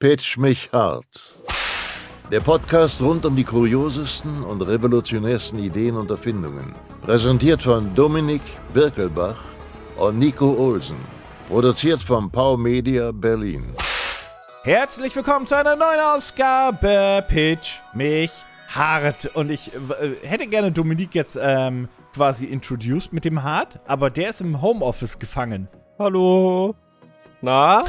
Pitch mich hart. Der Podcast rund um die kuriosesten und revolutionärsten Ideen und Erfindungen. Präsentiert von Dominik Birkelbach und Nico Olsen. Produziert von Pau Media Berlin. Herzlich willkommen zu einer neuen Ausgabe Pitch mich hart. Und ich äh, hätte gerne Dominik jetzt ähm, quasi introduced mit dem Hart, aber der ist im Homeoffice gefangen. Hallo. Na?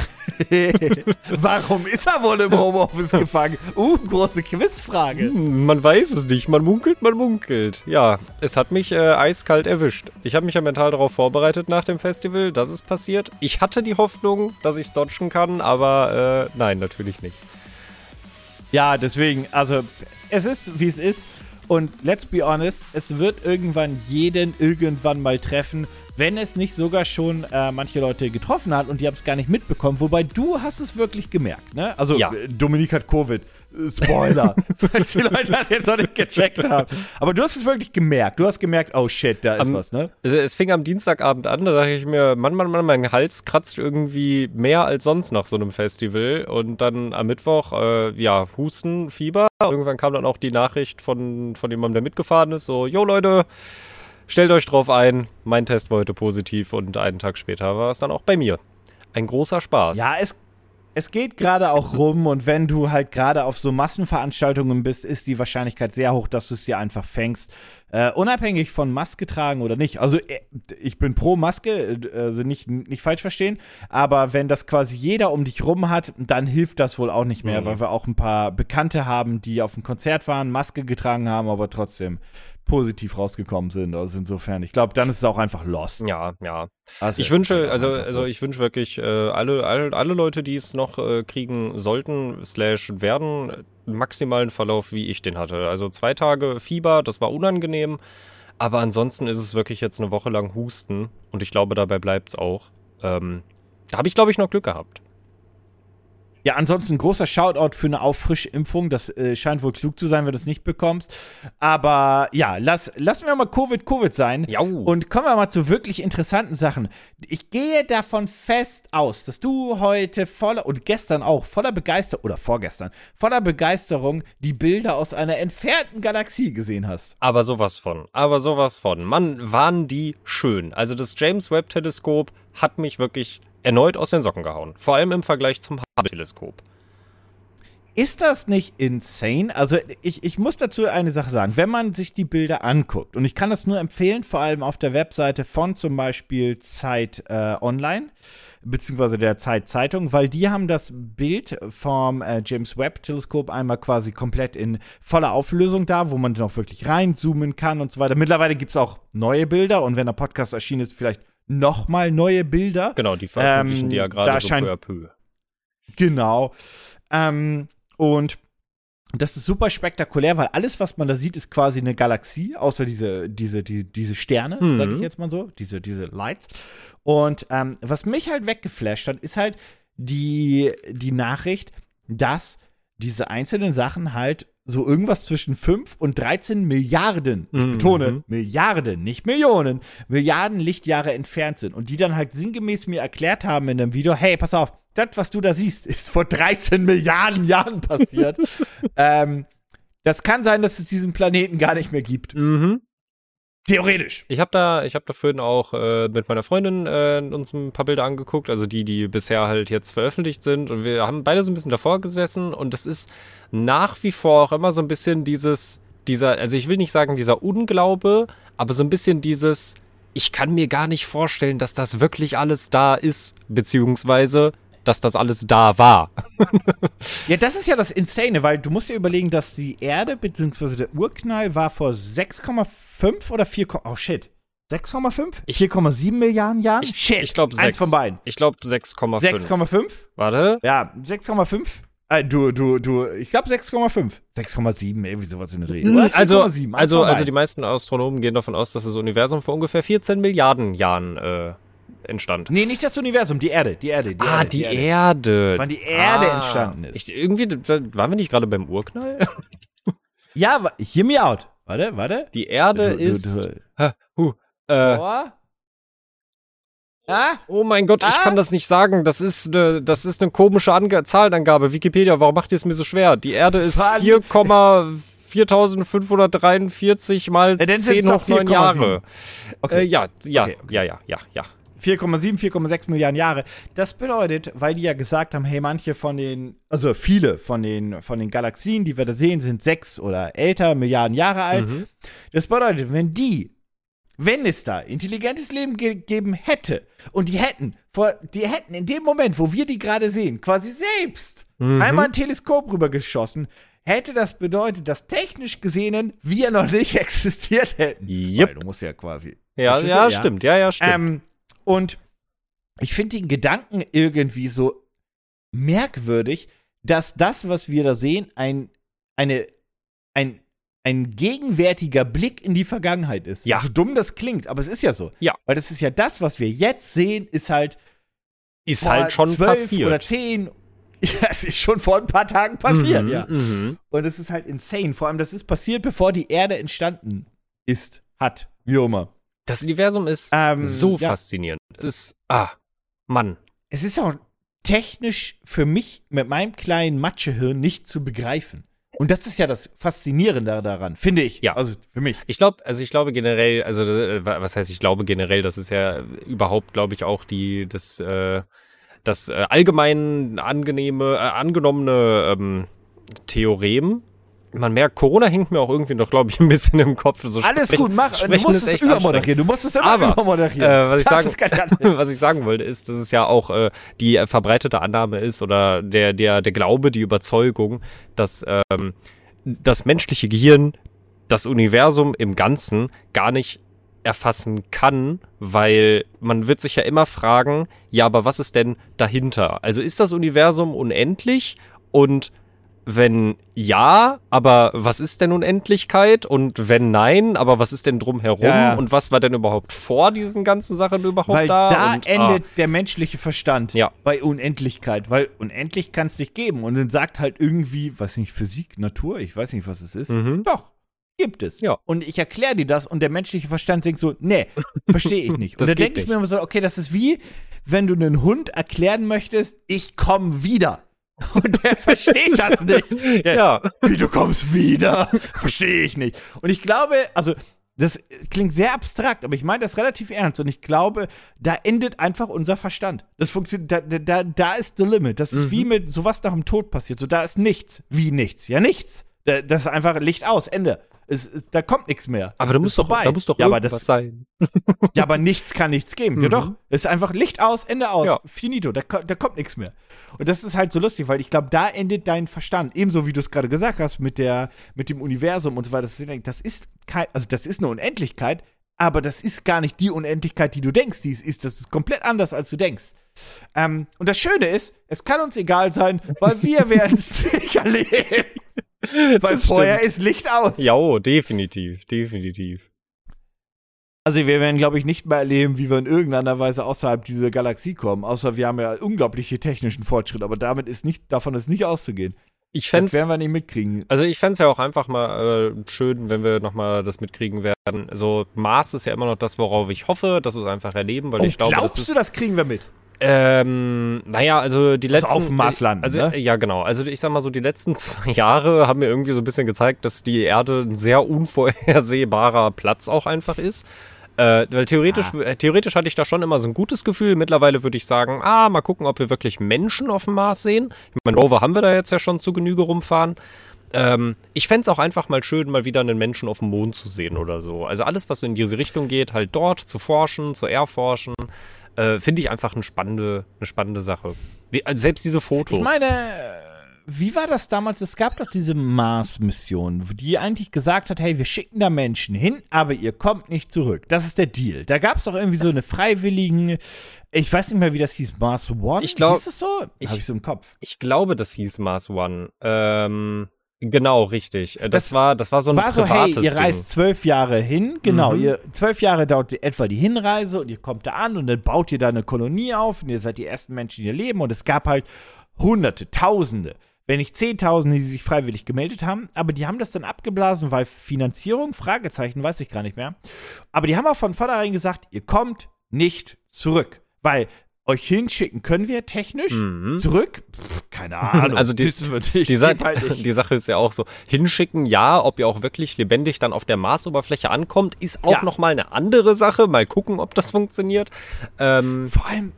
Warum ist er wohl im Homeoffice gefangen? Uh, große Quizfrage. Hm, man weiß es nicht. Man munkelt, man munkelt. Ja, es hat mich äh, eiskalt erwischt. Ich habe mich ja mental darauf vorbereitet nach dem Festival, dass es passiert. Ich hatte die Hoffnung, dass ich es dodgen kann, aber äh, nein, natürlich nicht. Ja, deswegen, also es ist, wie es ist. Und let's be honest, es wird irgendwann jeden irgendwann mal treffen, wenn es nicht sogar schon äh, manche Leute getroffen hat und die haben es gar nicht mitbekommen. Wobei du hast es wirklich gemerkt, ne? Also Ja. äh, Dominik hat Covid. Spoiler, falls die Leute das jetzt noch nicht gecheckt haben. Aber du hast es wirklich gemerkt. Du hast gemerkt, oh shit, da ist Am- was, ne? Also, es fing am Dienstagabend an, da dachte ich mir, Mann, Mann, Mann, mein Hals kratzt irgendwie mehr als sonst nach so einem Festival. Und dann am Mittwoch, äh, ja, Husten, Fieber. Irgendwann kam dann auch die Nachricht von, von jemandem, der mitgefahren ist, so, jo Leute, stellt euch drauf ein, mein Test war heute positiv und einen Tag später war es dann auch bei mir. Ein großer Spaß. Ja, es, es geht gerade auch rum und wenn du halt gerade auf so Massenveranstaltungen bist, ist die Wahrscheinlichkeit sehr hoch, dass du es dir einfach fängst. Äh, unabhängig von Maske tragen oder nicht. Also äh, ich bin pro Maske, äh, also nicht, nicht falsch verstehen, aber wenn das quasi jeder um dich rum hat, dann hilft das wohl auch nicht mehr, Mhm. weil wir auch ein paar Bekannte haben, die auf dem Konzert waren, Maske getragen haben, aber trotzdem positiv rausgekommen sind. Also insofern, ich glaube, dann ist es auch einfach lost. Ja, ja. Also Ich wünsche, einfach also, also ich wünsche wirklich äh, alle, alle, alle Leute, die es noch äh, kriegen sollten, slash werden, maximalen Verlauf, wie ich den hatte. Also zwei Tage Fieber, das war unangenehm, aber ansonsten ist es wirklich jetzt eine Woche lang Husten und ich glaube, dabei bleibt es auch. Ähm, da habe ich, glaube ich, noch Glück gehabt. Ja, ansonsten großer Shoutout für eine Auffrischimpfung. Das äh, scheint wohl klug zu sein, wenn du es nicht bekommst. Aber ja, lass, lassen wir mal Covid Covid sein. Jau. Und kommen wir mal zu wirklich interessanten Sachen. Ich gehe davon fest aus, dass du heute voller und gestern auch voller Begeisterung oder vorgestern voller Begeisterung die Bilder aus einer entfernten Galaxie gesehen hast. Aber sowas von. Aber sowas von. Mann, waren die schön. Also das James Webb Teleskop hat mich wirklich erneut aus den Socken gehauen. Vor allem im Vergleich zum Hubble Teleskop. Ist das nicht insane? Also ich, ich muss dazu eine Sache sagen. Wenn man sich die Bilder anguckt, und ich kann das nur empfehlen, vor allem auf der Webseite von zum Beispiel Zeit äh, Online, beziehungsweise der Zeit Zeitung, weil die haben das Bild vom äh, James Webb Teleskop einmal quasi komplett in voller Auflösung da, wo man dann auch wirklich reinzoomen kann und so weiter. Mittlerweile gibt es auch neue Bilder und wenn der Podcast erschienen ist, vielleicht nochmal neue Bilder. Genau, die veröffentlichen Ähm, die ja gerade da so scheint- peu à peu. Genau. Ähm, und das ist super spektakulär, weil alles, was man da sieht, ist quasi eine Galaxie, außer diese, diese, die, diese Sterne, Mhm. sag ich jetzt mal so, diese, diese Lights. Und ähm, was mich halt weggeflasht hat, ist halt die, die Nachricht, dass diese einzelnen Sachen halt so irgendwas zwischen 5 und 13 Milliarden, ich Mhm. betone, Milliarden, nicht Millionen, Milliarden Lichtjahre entfernt sind. Und die dann halt sinngemäß mir erklärt haben in einem Video, hey, pass auf, das, was du da siehst, ist vor 13 Milliarden Jahren passiert. ähm, das kann sein, dass es diesen Planeten gar nicht mehr gibt. Mhm. Theoretisch. Ich habe da, ich habe da vorhin auch äh, mit meiner Freundin äh, uns ein paar Bilder angeguckt, also die, die bisher halt jetzt veröffentlicht sind. Und wir haben beide so ein bisschen davor gesessen und es ist nach wie vor auch immer so ein bisschen dieses, dieser, also ich will nicht sagen dieser Unglaube, aber so ein bisschen dieses, ich kann mir gar nicht vorstellen, dass das wirklich alles da ist, beziehungsweise dass das alles da war. Ja, das ist ja das Insane, weil du musst dir überlegen, dass die Erde bzw. der Urknall war vor 6,5 oder 4, oh shit. 6,5? 4,7 Milliarden Jahren? Ich, shit. ich glaube Eins von beiden. Ich glaube 6,5. 6,5? Warte. Ja, 6,5? Äh, du, du, du, ich glaube 6,5. 6,7, irgendwie sowas in der. Mhm, Oder Also, 4,7, eins also, also die meisten Astronomen gehen davon aus, dass das Universum vor ungefähr 14 Milliarden Jahren äh, entstand. Nee, nicht das Universum, die Erde, die Erde, die ah, Erde. die Erde. Wann die Erde ah, entstanden ist. Ich, irgendwie, waren wir nicht gerade beim Urknall? Ja, hear me out. Warte, warte. Die Erde Du- du- ist. du- Hä, huh, äh, Vor Ah? Oh mein Gott, ich Ah? kann das nicht sagen. Das ist eine, das ist eine komische Ange Zahlenangabe. Wikipedia, warum macht ihr es mir so schwer? Die Erde ist Wann? 4,4543 mal Ja, dann sind's 10 doch hoch 9 4,7. Jahre. Okay. Äh, ja, ja, Okay, okay. ja, ja, ja, ja. 4,7, 4,6 Milliarden Jahre. Das bedeutet, weil die ja gesagt haben, hey, manche von den, also viele von den, von den Galaxien, die wir da sehen, sind sechs oder älter, Milliarden Jahre alt. Mhm. Das bedeutet, wenn die, wenn es da intelligentes Leben gegeben hätte und die hätten, vor, die hätten in dem Moment, wo wir die gerade sehen, quasi selbst Mhm. einmal ein Teleskop rübergeschossen, hätte das bedeutet, dass technisch gesehen wir noch nicht existiert hätten. Yep. Weil du musst ja quasi Ja, ja, Ja. stimmt. Ja, ja, stimmt. ähm, und ich finde den Gedanken irgendwie so merkwürdig, dass das, was wir da sehen, ein, eine, ein, ein gegenwärtiger Blick in die Vergangenheit ist. Ja. So dumm das klingt, aber es ist ja so. Ja. Weil das ist ja das, was wir jetzt sehen, ist halt ist halt schon 12 passiert. oder 10. Ja, es ist schon vor ein paar Tagen passiert, Mhm, ja. Mhm. Und es ist halt insane. Vor allem, das ist passiert, bevor die Erde entstanden ist, hat, wie auch immer. Das Universum ist Ähm, so ja. faszinierend. Es ist, ah, Mann. es ist auch technisch für mich mit meinem kleinen Matschehirn nicht zu begreifen. Und das ist ja das Faszinierende daran, finde ich. Ja. Also für mich. Ich glaube, also ich glaube generell, also äh, was heißt ich glaube generell, das ist ja überhaupt, glaube ich, auch die das äh, das äh, allgemein angenehme, äh, angenommene ähm, Theorem. Man merkt, Corona hängt mir auch irgendwie noch, glaube ich, ein bisschen im Kopf. So Alles sprechen- gut, mach. Du musst es übermoderieren. Du musst es immer Aber, übermoderieren. Äh, was, ich sagen, was ich sagen wollte, ist, dass es ja auch äh, die verbreitete Annahme ist oder der, der, der Glaube, die Überzeugung, dass ähm, das menschliche Gehirn das Universum im Ganzen gar nicht erfassen kann, weil man wird sich ja immer fragen, ja, aber was ist denn dahinter? Also ist das Universum unendlich und wenn ja, aber was ist denn Unendlichkeit? Und wenn nein, aber was ist denn drumherum? Ja. Und was war denn überhaupt vor diesen ganzen Sachen überhaupt Weil da? da und, endet der menschliche Verstand Ja. bei Unendlichkeit. Weil unendlich kann es nicht geben. Und dann sagt halt irgendwie, weiß nicht, Physik, Natur, ich weiß nicht, was es ist. Ah, mhm. Doch, gibt es. Ja. Und ich erkläre dir das und der menschliche Verstand denkt so, nee, verstehe ich nicht. Und dann denke ich mir immer so, okay, das ist wie, wenn du einen Hund erklären möchtest, ich komme wieder. Und der versteht das nicht. Der, Ja. Wie, du kommst wieder? Verstehe ich nicht. Und ich glaube, also, das klingt sehr abstrakt, aber ich meine das relativ ernst. Und ich glaube, da endet einfach unser Verstand. Das funktioniert, da, da, da ist the limit. Das ist Mhm. wie mit sowas nach dem Tod passiert. So, da ist nichts. Wie nichts? Ja, nichts. Da, das ist einfach Licht aus, Ende. Es, da kommt nichts mehr. Aber da muss doch, vorbei. da muss doch ja, irgendwas das, sein. ja, aber nichts kann nichts geben. Ja, Mhm. doch. Es ist einfach Licht aus, Ende aus. Ja. Finito. Da, da kommt nichts mehr. Und das ist halt so lustig, weil ich glaube, da endet dein Verstand. Ebenso wie du es gerade gesagt hast mit, der, mit dem Universum und so weiter. Das ist kein, also das ist eine Unendlichkeit, aber das ist gar nicht die Unendlichkeit, die du denkst, die es ist. Das ist komplett anders, als du denkst. Ähm, und das Schöne ist, es kann uns egal sein, weil wir werden es sicher leben. Weil Das vorher stimmt. ist Licht aus. Ja, oh, definitiv, definitiv. Also wir werden, glaube ich, nicht mehr erleben, wie wir in irgendeiner Weise außerhalb dieser Galaxie kommen. Außer wir haben ja unglaubliche technischen Fortschritt, aber damit ist nicht, davon ist nicht auszugehen. Ich Das fänd's, werden wir nicht mitkriegen. also ich fänd's ja auch einfach mal äh, schön, wenn wir nochmal das mitkriegen werden. Also Mars ist ja immer noch das, worauf ich hoffe, dass wir es einfach erleben, weil Oh, ich glaube, glaubst das ist. du, das kriegen wir mit? Ähm, naja, also die Also letzten. auf dem Mars landen, Also, ne? ja, genau. Also ich sag mal so, die letzten zwei Jahre haben mir irgendwie so ein bisschen gezeigt, dass die Erde ein sehr unvorhersehbarer Platz auch einfach ist. Äh, weil theoretisch, Ah. äh, theoretisch hatte ich da schon immer so ein gutes Gefühl. Mittlerweile würde ich sagen, ah, mal gucken, ob wir wirklich Menschen auf dem Mars sehen. Ich meine, Rover haben wir da jetzt ja schon zu Genüge rumfahren. Ähm, ich fänd's auch einfach mal schön, mal wieder einen Menschen auf dem Mond zu sehen oder so. Also alles, was so in diese Richtung geht, halt dort zu forschen, zu erforschen, äh, finde ich einfach eine spannende, eine spannende Sache. Wie, also selbst diese Fotos. Ich meine, wie war das damals? Es gab doch diese Mars-Mission, die eigentlich gesagt hat, hey, wir schicken da Menschen hin, aber ihr kommt nicht zurück. Das ist der Deal. Da gab es doch irgendwie so eine freiwilligen, ich weiß nicht mehr, wie das hieß, Mars One? Ich glaub- Ist das so? ich- Habe ich so im Kopf. ich glaube, das hieß Mars One. Ähm, genau, richtig. Äh, Das, Das war, das war so ein war so, hey, privates ihr Ding. reist zwölf Jahre hin, genau, Mhm. ihr zwölf Jahre dauert etwa die Hinreise und ihr kommt da an und dann baut ihr da eine Kolonie auf und ihr seid die ersten Menschen, die hier leben und es gab halt Hunderte, Tausende, wenn nicht Zehntausende, die sich freiwillig gemeldet haben, aber die haben das dann abgeblasen, weil Finanzierung, Fragezeichen, weiß ich gar nicht mehr. Aber die haben auch von vornherein gesagt, ihr kommt nicht zurück. Weil euch hinschicken können wir technisch. Mhm. Zurück? Pff, keine Ahnung. Also die-. Die, Sa halt die Sache ist ja auch so, hinschicken, ja, ob ihr auch wirklich lebendig dann auf der Marsoberfläche ankommt, ist auch Ja. noch mal eine andere Sache. Mal gucken, ob das funktioniert. Ähm, Vor allem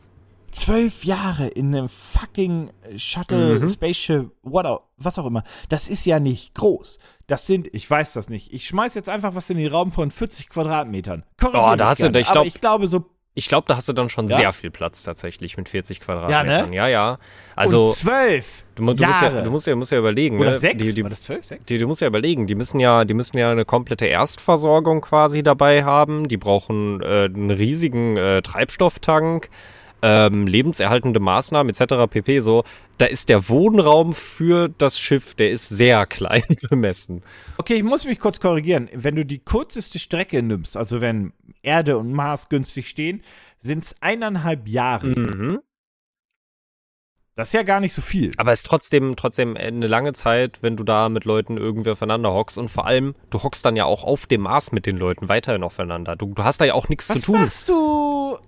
zwölf Jahre in einem fucking Shuttle, Mhm. Spaceship, what auch, was auch immer. Das ist ja nicht groß. Das sind, ich weiß das nicht. Ich schmeiß jetzt einfach was in den Raum von 40 Quadratmetern. Korrigier Oh, da hast du- ich glaub- ich glaube so ich glaube, da hast du dann schon Ja? sehr viel Platz tatsächlich mit 40 Quadratmetern. ne? Ja, ja. Also, und zwölf du, du, musst ja, du musst ja, musst ja überlegen. Oder ne? sechs. Die, die, War das zwölf, sechs? die, du musst ja überlegen, die müssen ja, die müssen ja eine komplette Erstversorgung quasi dabei haben. Die brauchen äh, einen riesigen äh, Treibstofftank, ähm, lebenserhaltende Maßnahmen etc. pp. So, da ist der Wohnraum für das Schiff, der ist sehr klein bemessen. Okay, ich muss mich kurz korrigieren. Wenn du die kürzeste Strecke nimmst, also wenn Erde und Mars günstig stehen, sind es eineinhalb Jahre. Mhm. Das ist ja gar nicht so viel. Aber es ist trotzdem, trotzdem eine lange Zeit, wenn du da mit Leuten irgendwie aufeinander hockst. Und vor allem, du hockst dann ja auch auf dem Mars mit den Leuten weiterhin aufeinander. Du, du hast da ja auch nichts zu Was tun. machst du?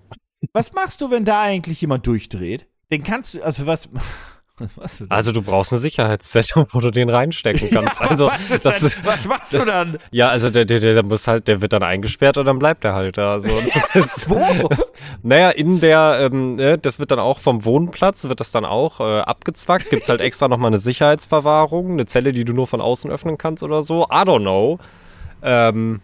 Was machst du, wenn da eigentlich jemand durchdreht? Den kannst du, also was, was du? Also du braust ein Sicherheitssetup, wo du den reinstecken kannst. also was, das denn, ist, was machst du dann? ja, also der, der, der muss halt, der wird dann eingesperrt und dann bleibt er halt da. So, das ist, Wo? naja, in der, ähm, ne, das wird dann auch vom Wohnplatz, wird das dann auch äh, abgezwackt. Gibt's halt extra nochmal eine Sicherheitsverwahrung, eine Zelle, die du nur von außen öffnen kannst oder so. I don't know. Ähm,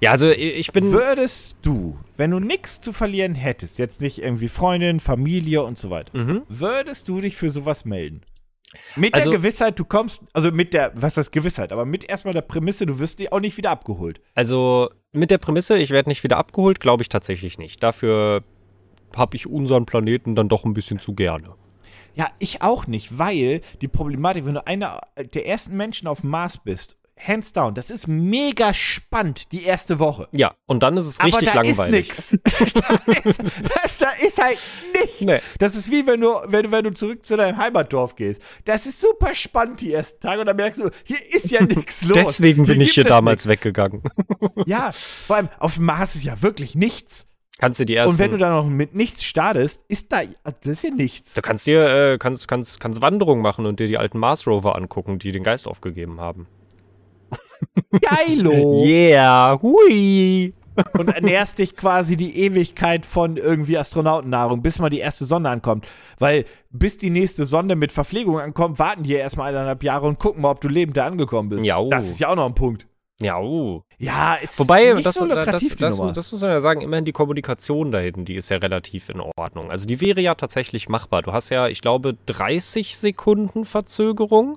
ja, also ich bin. Würdest du, wenn du nichts zu verlieren hättest, jetzt nicht irgendwie Freundin, Familie und so weiter, Mhm. würdest du dich für sowas melden? Mit Also- der Gewissheit, du kommst, also mit der, was heißt Gewissheit, aber mit erstmal der Prämisse, du wirst die auch nicht wieder abgeholt. Also mit der Prämisse, ich werde nicht wieder abgeholt, glaube ich tatsächlich nicht. Dafür habe ich unseren Planeten dann doch ein bisschen zu gerne. Ja, ich auch nicht, weil die Problematik, wenn du einer der ersten Menschen auf dem Mars bist, hands down, das ist mega spannend, die erste Woche. Ja, und dann ist es richtig Aber da langweilig. ist nix. da, ist, das, da ist halt nichts. Nee. Das ist wie wenn du, wenn, du- wenn du zurück zu deinem Heimatdorf gehst. Das ist super spannend die ersten Tage und dann merkst du, hier ist ja nichts los. Deswegen bin ich gibt hier damals weggegangen. nix. Ja, vor allem auf dem Mars ist ja wirklich nichts. kannst du die ersten. Und wenn du dann noch mit nichts startest, ist da, das ist ja nichts. du kannst dir, äh, kannst, kannst, kannst Wanderungen machen und dir die alten Mars Rover angucken, die den Geist aufgegeben haben. Geilo. Yeah, hui. und ernährst dich quasi die Ewigkeit von irgendwie Astronautennahrung, bis mal die erste Sonde ankommt. Weil bis die nächste Sonde mit Verpflegung ankommt, warten die ja erstmal eineinhalb Jahre und gucken mal, ob du lebend da angekommen bist. Ja, oh. Das ist ja auch noch ein Punkt. Ja, uh. Ja, ist Wobei, nicht das, so lukrativ, das, das, das muss man ja sagen, immerhin die Kommunikation da hinten, die ist ja relativ in Ordnung. Also die wäre ja tatsächlich machbar. Du hast ja, ich glaube, 30 Sekunden Verzögerung,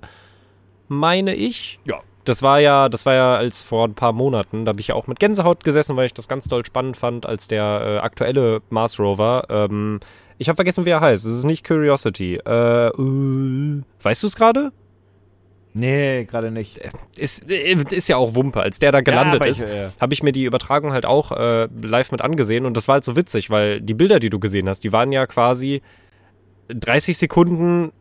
meine ich. Ja. Das war ja, das war ja als vor ein paar Monaten, da habe ich ja auch mit Gänsehaut gesessen, weil ich das ganz doll spannend fand, als der äh, aktuelle Mars Rover. Ähm, ich habe vergessen, wie er heißt. Es ist nicht Curiosity. Äh, äh, weißt du es gerade? Nee, gerade nicht. Ist, äh, ist ja auch Wumpe. Als der da gelandet ich- ist, äh, habe ich mir die Übertragung halt auch äh, live mit angesehen und das war halt so witzig, weil die Bilder, die du gesehen hast, die waren ja quasi 30 Sekunden,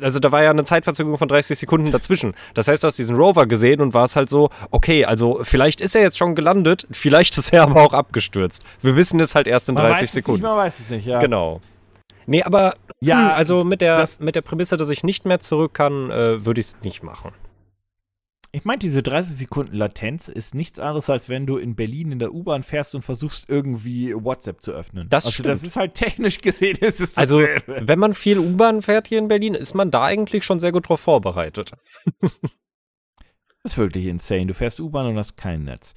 also da war ja eine Zeitverzögerung von 30 Sekunden dazwischen. Das heißt, du hast diesen Rover gesehen und war es halt so, okay, also vielleicht ist er jetzt schon gelandet, vielleicht ist er aber auch abgestürzt. Wir wissen es halt erst in Man 30 weiß es Sekunden. Nicht, man weiß es nicht, ja. Genau. Nee, aber Ja, hm, also mit der, mit der Prämisse, dass ich nicht mehr zurück kann, äh, würde ich es nicht machen. Ich meine, diese 30 Sekunden Latenz ist nichts anderes, als wenn du in Berlin in der U-Bahn fährst und versuchst irgendwie WhatsApp zu öffnen. Das also das ist halt technisch gesehen, ist es Also, dasselbe. wenn man viel U-Bahn fährt hier in Berlin, ist man da eigentlich schon sehr gut drauf vorbereitet. Das ist wirklich insane. Du fährst U-Bahn und hast kein Netz.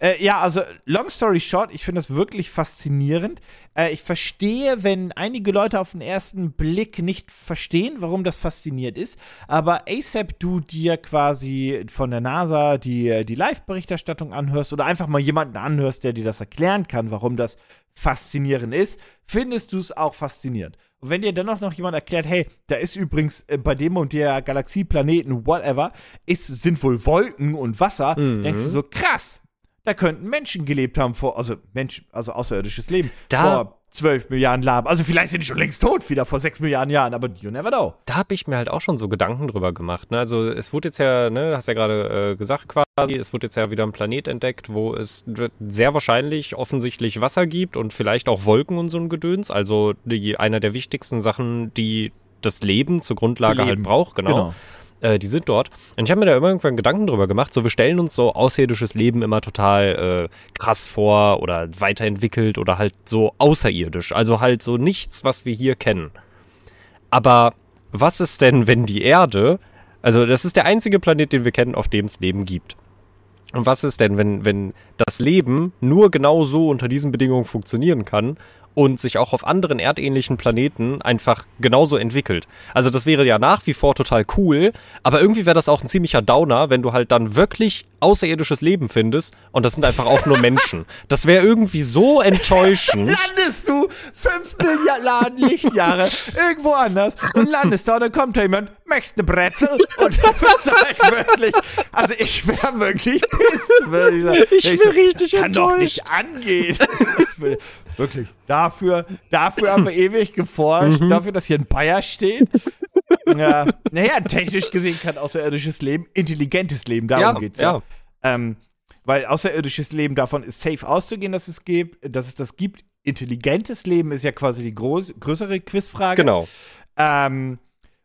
Äh, ja, also long story short, ich finde das wirklich faszinierend. Äh, ich verstehe, wenn einige Leute auf den ersten Blick nicht verstehen, warum das fasziniert ist. Aber ASAP, du dir quasi von der NASA die, die Live-Berichterstattung anhörst oder einfach mal jemanden anhörst, der dir das erklären kann, warum das faszinierend ist, findest du es auch faszinierend. Und wenn dir dennoch noch jemand erklärt, hey, da ist übrigens äh, bei dem und der Galaxie, Planeten, whatever, ist, sind wohl Wolken und Wasser, Mhm. denkst du so, krass, da könnten Menschen gelebt haben vor, also Mensch, also außerirdisches Leben, Da- vor 12 Milliarden Laben. Also vielleicht sind die schon längst tot, wieder vor 6 Milliarden Jahren, aber you never know. Da habe ich mir halt auch schon so Gedanken drüber gemacht. Ne? Also es wurde jetzt ja, ne, hast ja gerade äh, gesagt quasi, es wurde jetzt ja wieder ein Planet entdeckt, wo es sehr wahrscheinlich offensichtlich Wasser gibt und vielleicht auch Wolken und so ein Gedöns. Also die, einer der wichtigsten Sachen, die das Leben zur Grundlage Leben. halt braucht, genau. Genau. Äh, die sind dort. Und ich habe mir da immer irgendwann Gedanken drüber gemacht. So, wir stellen uns so außerirdisches Leben immer total äh, krass vor oder weiterentwickelt oder halt so außerirdisch. Also halt so nichts, was wir hier kennen. Aber was ist denn, wenn die Erde, also das ist der einzige Planet, den wir kennen, auf dem es Leben gibt. Und was ist denn, wenn, wenn das Leben nur genau so unter diesen Bedingungen funktionieren kann und sich auch auf anderen erdähnlichen Planeten einfach genauso entwickelt? Also das wäre ja nach wie vor total cool, aber irgendwie wäre das auch ein ziemlicher Downer, wenn du halt dann wirklich außerirdisches Leben findest und das sind einfach auch nur Menschen. Das wäre irgendwie so enttäuschend. Landest du 5 Milliarden Lichtjahre irgendwo anders und landest da und dann kommt da jemand, möchtest eine Brezel? Und dann bist du halt wirklich, also ich wäre wirklich pissed. würde sagen. Ich wär so, richtig das kann doch nicht angehen. Das will, wirklich, dafür, dafür haben wir ewig geforscht, Mhm. dafür, dass hier ein Bayer steht. Ja, naja, technisch gesehen kann außerirdisches Leben intelligentes Leben, darum Ja, geht's ja. ähm, weil außerirdisches Leben davon ist safe auszugehen, dass es gibt, dass es das gibt. Intelligentes Leben ist ja quasi die groß, größere Quizfrage. Genau. Ähm,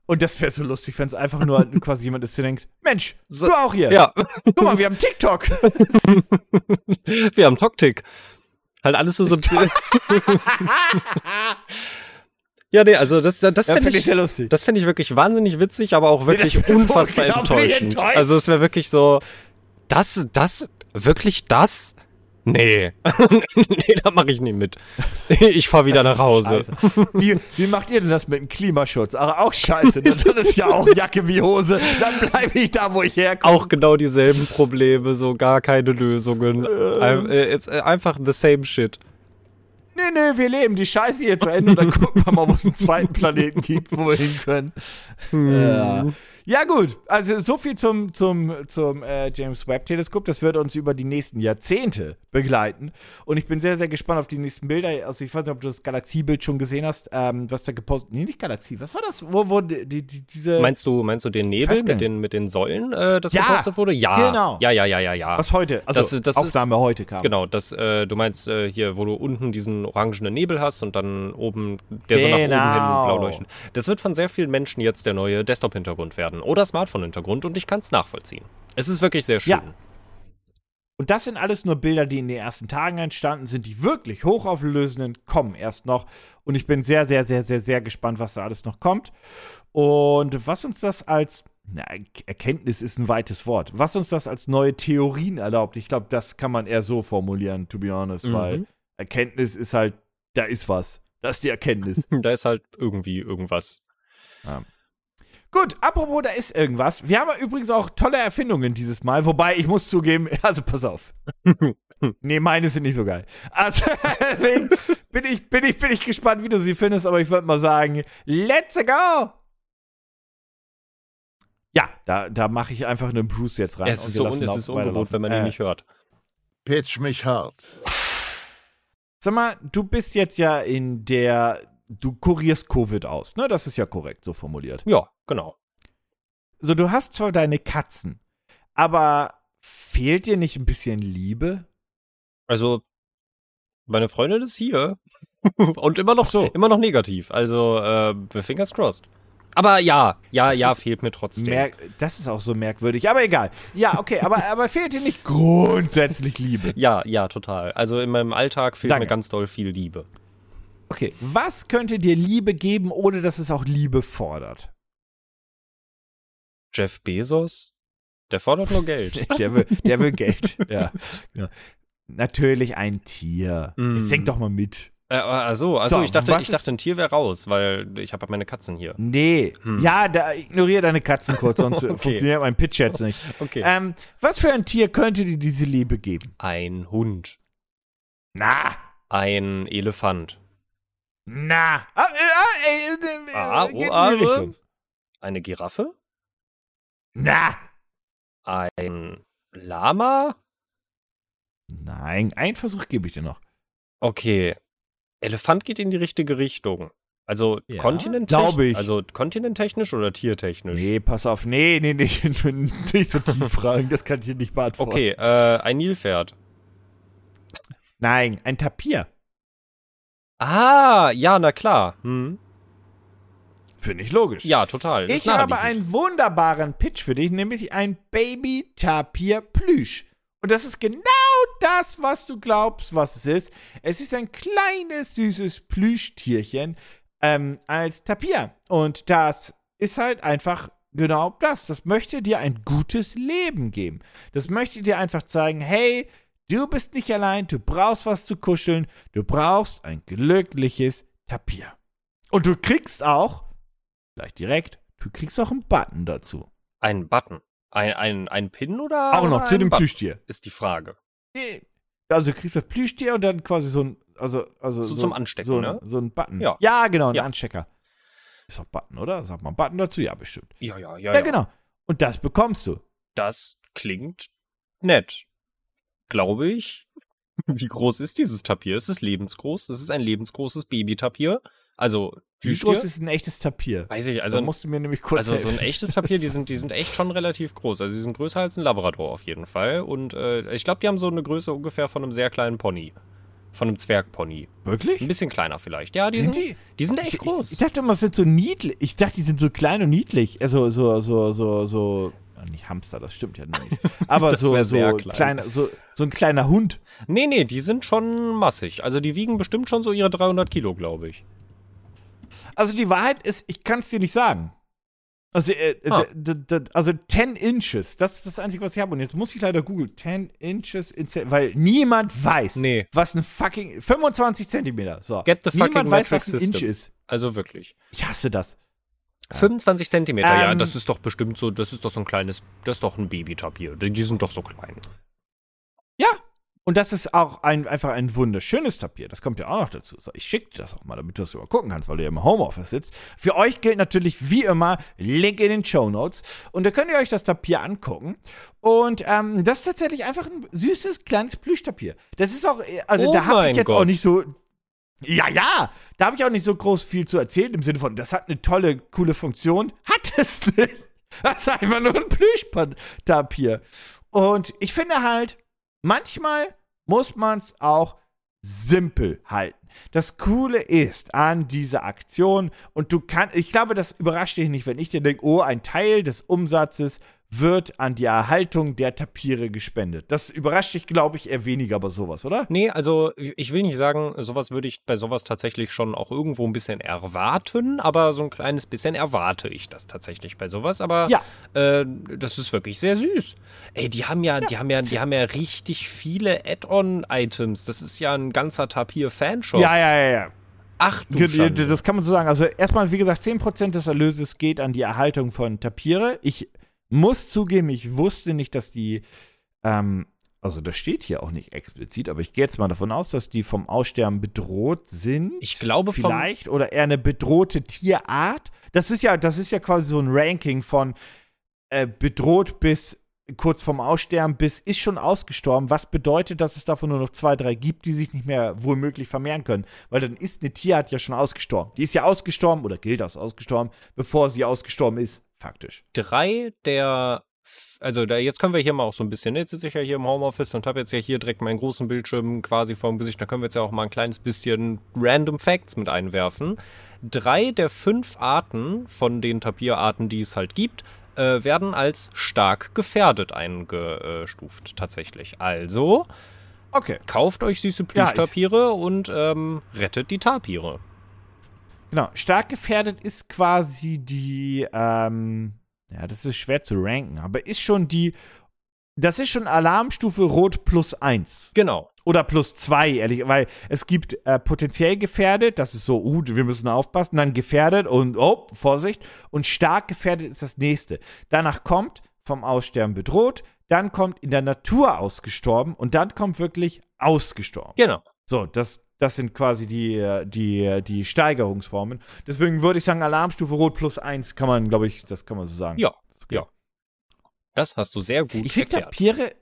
und das wäre so lustig, wenn es einfach nur quasi jemand ist, der denkt, Mensch, So- du auch hier. Ja, Guck mal, wir haben TikTok. wir haben Toktik. Halt alles so so. ja, nee, also das, das, das Ja, finde finde ich, sehr lustig. das finde ich wirklich wahnsinnig witzig, aber auch wirklich so unfassbar unglaublich enttäuschend. enttäuscht. Also es wäre wirklich so, das, das, wirklich das? Nee. nee, da mache ich nicht mit. Ich fahre wieder nach Hause. Wie, wie macht ihr denn das mit dem Klimaschutz? Ach, auch scheiße. ne? Das ist ja auch Jacke wie Hose. Dann bleibe ich da, wo ich herkomme. Auch genau dieselben Probleme, so gar keine Lösungen. Äh, it's äh, einfach the same shit. Nee, nee, wir leben die Scheiße hier zu Ende und dann gucken wir mal, wo es einen zweiten Planeten gibt, wo wir hin können. Ja. Ja, gut. Also so viel zum, zum, zum äh, James Webb-Teleskop. Das wird uns über die nächsten Jahrzehnte begleiten. Und ich bin sehr, sehr gespannt auf die nächsten Bilder. Also ich weiß nicht, ob du das Galaxiebild schon gesehen hast, ähm, was da gepostet Nee, nicht Galaxie. Was war das? Wo, wo die, die, die, diese. Meinst du, meinst du den Nebel mit den, mit den Säulen, äh, das Ja, gepostet wurde? Ja. genau. Ja, ja, ja, ja, ja. was heute? Also Das- das ist- Aufnahme heute kam. Genau, das, äh, du meinst äh, hier, wo du unten diesen orangenen Nebel hast und dann oben, der so nach oben hin Genau. blau leuchtet. Das wird von sehr vielen Menschen jetzt der neue Desktop-Hintergrund werden oder Smartphone-Hintergrund und ich kann es nachvollziehen. Es ist wirklich sehr schön. Ja. Und das sind alles nur Bilder, die in den ersten Tagen entstanden sind. Die wirklich hochauflösenden kommen erst noch. Und ich bin sehr, sehr, sehr, sehr, sehr gespannt, was da alles noch kommt. Und was uns das als, na, Erkenntnis ist ein weites Wort, was uns das als neue Theorien erlaubt, ich glaube, das kann man eher so formulieren, to be honest, Mhm. weil Erkenntnis ist halt, da ist was. Das ist die Erkenntnis. Da ist halt irgendwie irgendwas. Gut, apropos, da ist irgendwas. Wir haben übrigens auch tolle Erfindungen dieses Mal, wobei ich muss zugeben, also pass auf. nee, meine sind nicht so geil. Also deswegen bin ich, bin ich, bin ich gespannt, wie du sie findest, aber ich würde mal sagen, let's go! Ja, da, da mache ich einfach einen Bruce jetzt rein. es und ist wir so lassen un es ist ungewohnt, wenn man Äh, ihn nicht hört. Pitch mich hart. Sag mal, du bist jetzt ja in der, du kurierst Covid aus, ne? Das ist ja korrekt so formuliert. Ja, genau. So, du hast zwar deine Katzen, aber fehlt dir nicht ein bisschen Liebe? Also, meine Freundin ist hier. Und immer noch, so. immer noch negativ. Also, äh, fingers crossed. Aber ja, ja, Das ja, fehlt mir trotzdem. Das ist auch so merkwürdig, aber egal. Ja, okay, aber, aber fehlt dir nicht grundsätzlich Liebe? Ja, ja, total. Also in meinem Alltag fehlt Danke. mir ganz doll viel Liebe. Okay, was könnte dir Liebe geben, ohne dass es auch Liebe fordert? Jeff Bezos, der fordert nur Geld. Der will, der will Geld. ja, genau. Natürlich ein Tier. Mm. Jetzt denk doch mal mit. äh, also, also So, ich dachte, ich dachte, ein Tier wäre raus, weil ich habe meine Katzen hier. Nee. Hm. Ja, da ignoriere deine Katzen kurz, sonst Okay. funktioniert mein Pitch jetzt nicht. Okay. Ähm, was für ein Tier könnte dir diese Liebe geben? Ein Hund. Na, Ein Elefant. Na. Ah, äh, äh, äh, äh, Ah, geht in die oh, ah, Richtung. Eine Giraffe? Na. Ein Lama? Nein, einen Versuch gebe ich dir noch. Okay. Elefant geht in die richtige Richtung. Also Ja, kontinenttechnisch? Also kontinenttechnisch oder tiertechnisch? Nee, pass auf. Nee, nee, nee. nicht so tief fragen. Das kann ich dir nicht beantworten. Okay, äh, ein Nilpferd. Nein, ein Tapir. Ah, ja, na klar. Hm. Finde ich logisch. Ja, total. Ich habe einen wunderbaren Pitch für dich, nämlich ein Baby-Tapir-Plüsch. Und das ist genau das, was du glaubst, was es ist. Es ist ein kleines, süßes Plüschtierchen ähm, als Tapir. Und das ist halt einfach genau das. Das möchte dir ein gutes Leben geben. Das möchte dir einfach zeigen, hey, du bist nicht allein, du brauchst was zu kuscheln, du brauchst ein glückliches Tapir. Und du kriegst auch gleich direkt. Du kriegst auch einen Button dazu. Ein Button. Ein, ein, ein Pin oder? auch noch oder zu dem Button? Plüschtier. Ist die Frage. Also du kriegst das Plüschtier und dann quasi so ein, also, also So zum Anstecken, so ein, ne? So ein Button. Ja. ja genau, ein Ja. Anstecker. Ist doch Button, oder? Sag mal Button dazu? Ja, bestimmt. Ja, ja, Ja, ja. ja. genau. Und das bekommst du. Das klingt nett. Glaube ich. Wie groß ist dieses Tapir? Ist es lebensgroß? Es ist ein lebensgroßes Babytapir. Also, Wie groß ist ein echtes Tapir? Weiß ich, Also da also, musst du mir nämlich kurz also so ein helfen. echtes Tapir, die sind, die sind echt schon relativ groß. Also, die sind größer als ein Labrador auf jeden Fall. Und äh, ich glaube, die haben so eine Größe ungefähr von einem sehr kleinen Pony. Von einem Zwergpony. Wirklich? Ein bisschen kleiner vielleicht. Ja, die Sind sind, die? die sind echt Ich, ich, groß. ich dachte immer, es sind so niedlich. Ich dachte, die sind so klein und niedlich. Also so, so, so, so. Ah, Nicht Hamster, das stimmt ja nicht. Aber so, so, klein. kleiner, so, so ein kleiner Hund. Nee, nee, die sind schon massig. Also, die wiegen bestimmt schon so ihre 300 Kilo, glaube ich. Also die Wahrheit ist, ich kann es dir nicht sagen. Also, äh, Ah. also 10 Inches, das ist das Einzige, was ich habe. Und jetzt muss ich leider googeln. 10 Inches, in weil niemand weiß, Nee. was ein fucking 25 Zentimeter. So. Get the fucking niemand weiß, metric was ein Inch system. ist. Also wirklich. Ich hasse das. 25 Zentimeter, ja, Ähm, das ist doch bestimmt so, das ist doch so ein kleines, das ist doch ein Babytapir. Die die sind doch so klein. Ja. Und das ist auch ein, einfach ein wunderschönes Tapir. Das kommt ja auch noch dazu. So, ich schicke dir das auch mal, damit du das mal gucken kannst, weil du ja im Homeoffice sitzt. Für euch gilt natürlich wie immer Link in den Show Notes. Und da könnt ihr euch das Tapir angucken. Und ähm, das ist tatsächlich einfach ein süßes, kleines Plüschtapir. Das ist auch, also Oh da habe ich jetzt Gott. auch nicht so. Ja, ja, da habe ich auch nicht so groß viel zu erzählen im Sinne von, das hat eine tolle, coole Funktion. Hat es nicht. Das ist einfach nur ein Plüschtapir. Und ich finde halt, manchmal muss man es auch simpel halten. Das Coole ist an dieser Aktion, und du kannst, ich glaube, das überrascht dich nicht, wenn ich dir denke, oh, ein Teil des Umsatzes wird an die Erhaltung der Tapire gespendet. Das überrascht dich, glaube ich, eher weniger bei sowas, oder? Nee, also ich will nicht sagen, sowas würde ich bei sowas tatsächlich schon auch irgendwo ein bisschen erwarten, aber so ein kleines bisschen erwarte ich das tatsächlich bei sowas. Aber Ja. äh, das ist wirklich sehr süß. Ey, die haben ja, die haben ja, die haben ja richtig viele Add-on-Items. Das ist ja ein ganzer Tapir-Fanshop. Ja, ja, ja, ja. Ach du Schande. Das kann man so sagen. Also erstmal, wie gesagt, 10% des Erlöses geht an die Erhaltung von Tapire. Ich muss zugeben, ich wusste nicht, dass die, ähm, also das steht hier auch nicht explizit, aber ich gehe jetzt mal davon aus, dass die vom Aussterben bedroht sind. Ich glaube vielleicht oder eher eine bedrohte Tierart. Das ist ja, das ist ja quasi so ein Ranking von äh, bedroht bis kurz vorm Aussterben bis ist schon ausgestorben, was bedeutet, dass es davon nur noch zwei, drei gibt, die sich nicht mehr womöglich vermehren können. Weil dann ist eine Tierart ja schon ausgestorben. Die ist ja ausgestorben oder gilt als ausgestorben, bevor sie ausgestorben ist, faktisch. drei der also da, jetzt können wir hier mal auch so ein bisschen, jetzt sitze ich ja hier im Homeoffice und habe jetzt ja hier direkt meinen großen Bildschirm quasi vor dem Gesicht, da können wir jetzt ja auch mal ein kleines bisschen Random Facts mit einwerfen. Drei der fünf Arten von den Tapirarten, die es halt gibt, äh, werden als stark gefährdet eingestuft tatsächlich. Also Okay. kauft euch süße Ja, Plüschtapire und ähm, rettet die Tapire. Genau. Stark gefährdet ist quasi die, ähm, ja, das ist schwer zu ranken, aber ist schon die, das ist schon Alarmstufe Rot plus 1. Genau. Oder plus 2, ehrlich, weil es gibt äh, potenziell gefährdet, das ist so, uh, wir müssen aufpassen, dann gefährdet und, oh, Vorsicht, und stark gefährdet ist das nächste. Danach kommt vom Aussterben bedroht, dann kommt in der Natur ausgestorben und dann kommt wirklich ausgestorben. Genau. So, das, das sind quasi die, die, die Steigerungsformen. Deswegen würde ich sagen, Alarmstufe Rot plus 1 kann man, glaube ich, das kann man so sagen. Ja, ja. Das hast du sehr gut Ich finde erklärt. Tapire,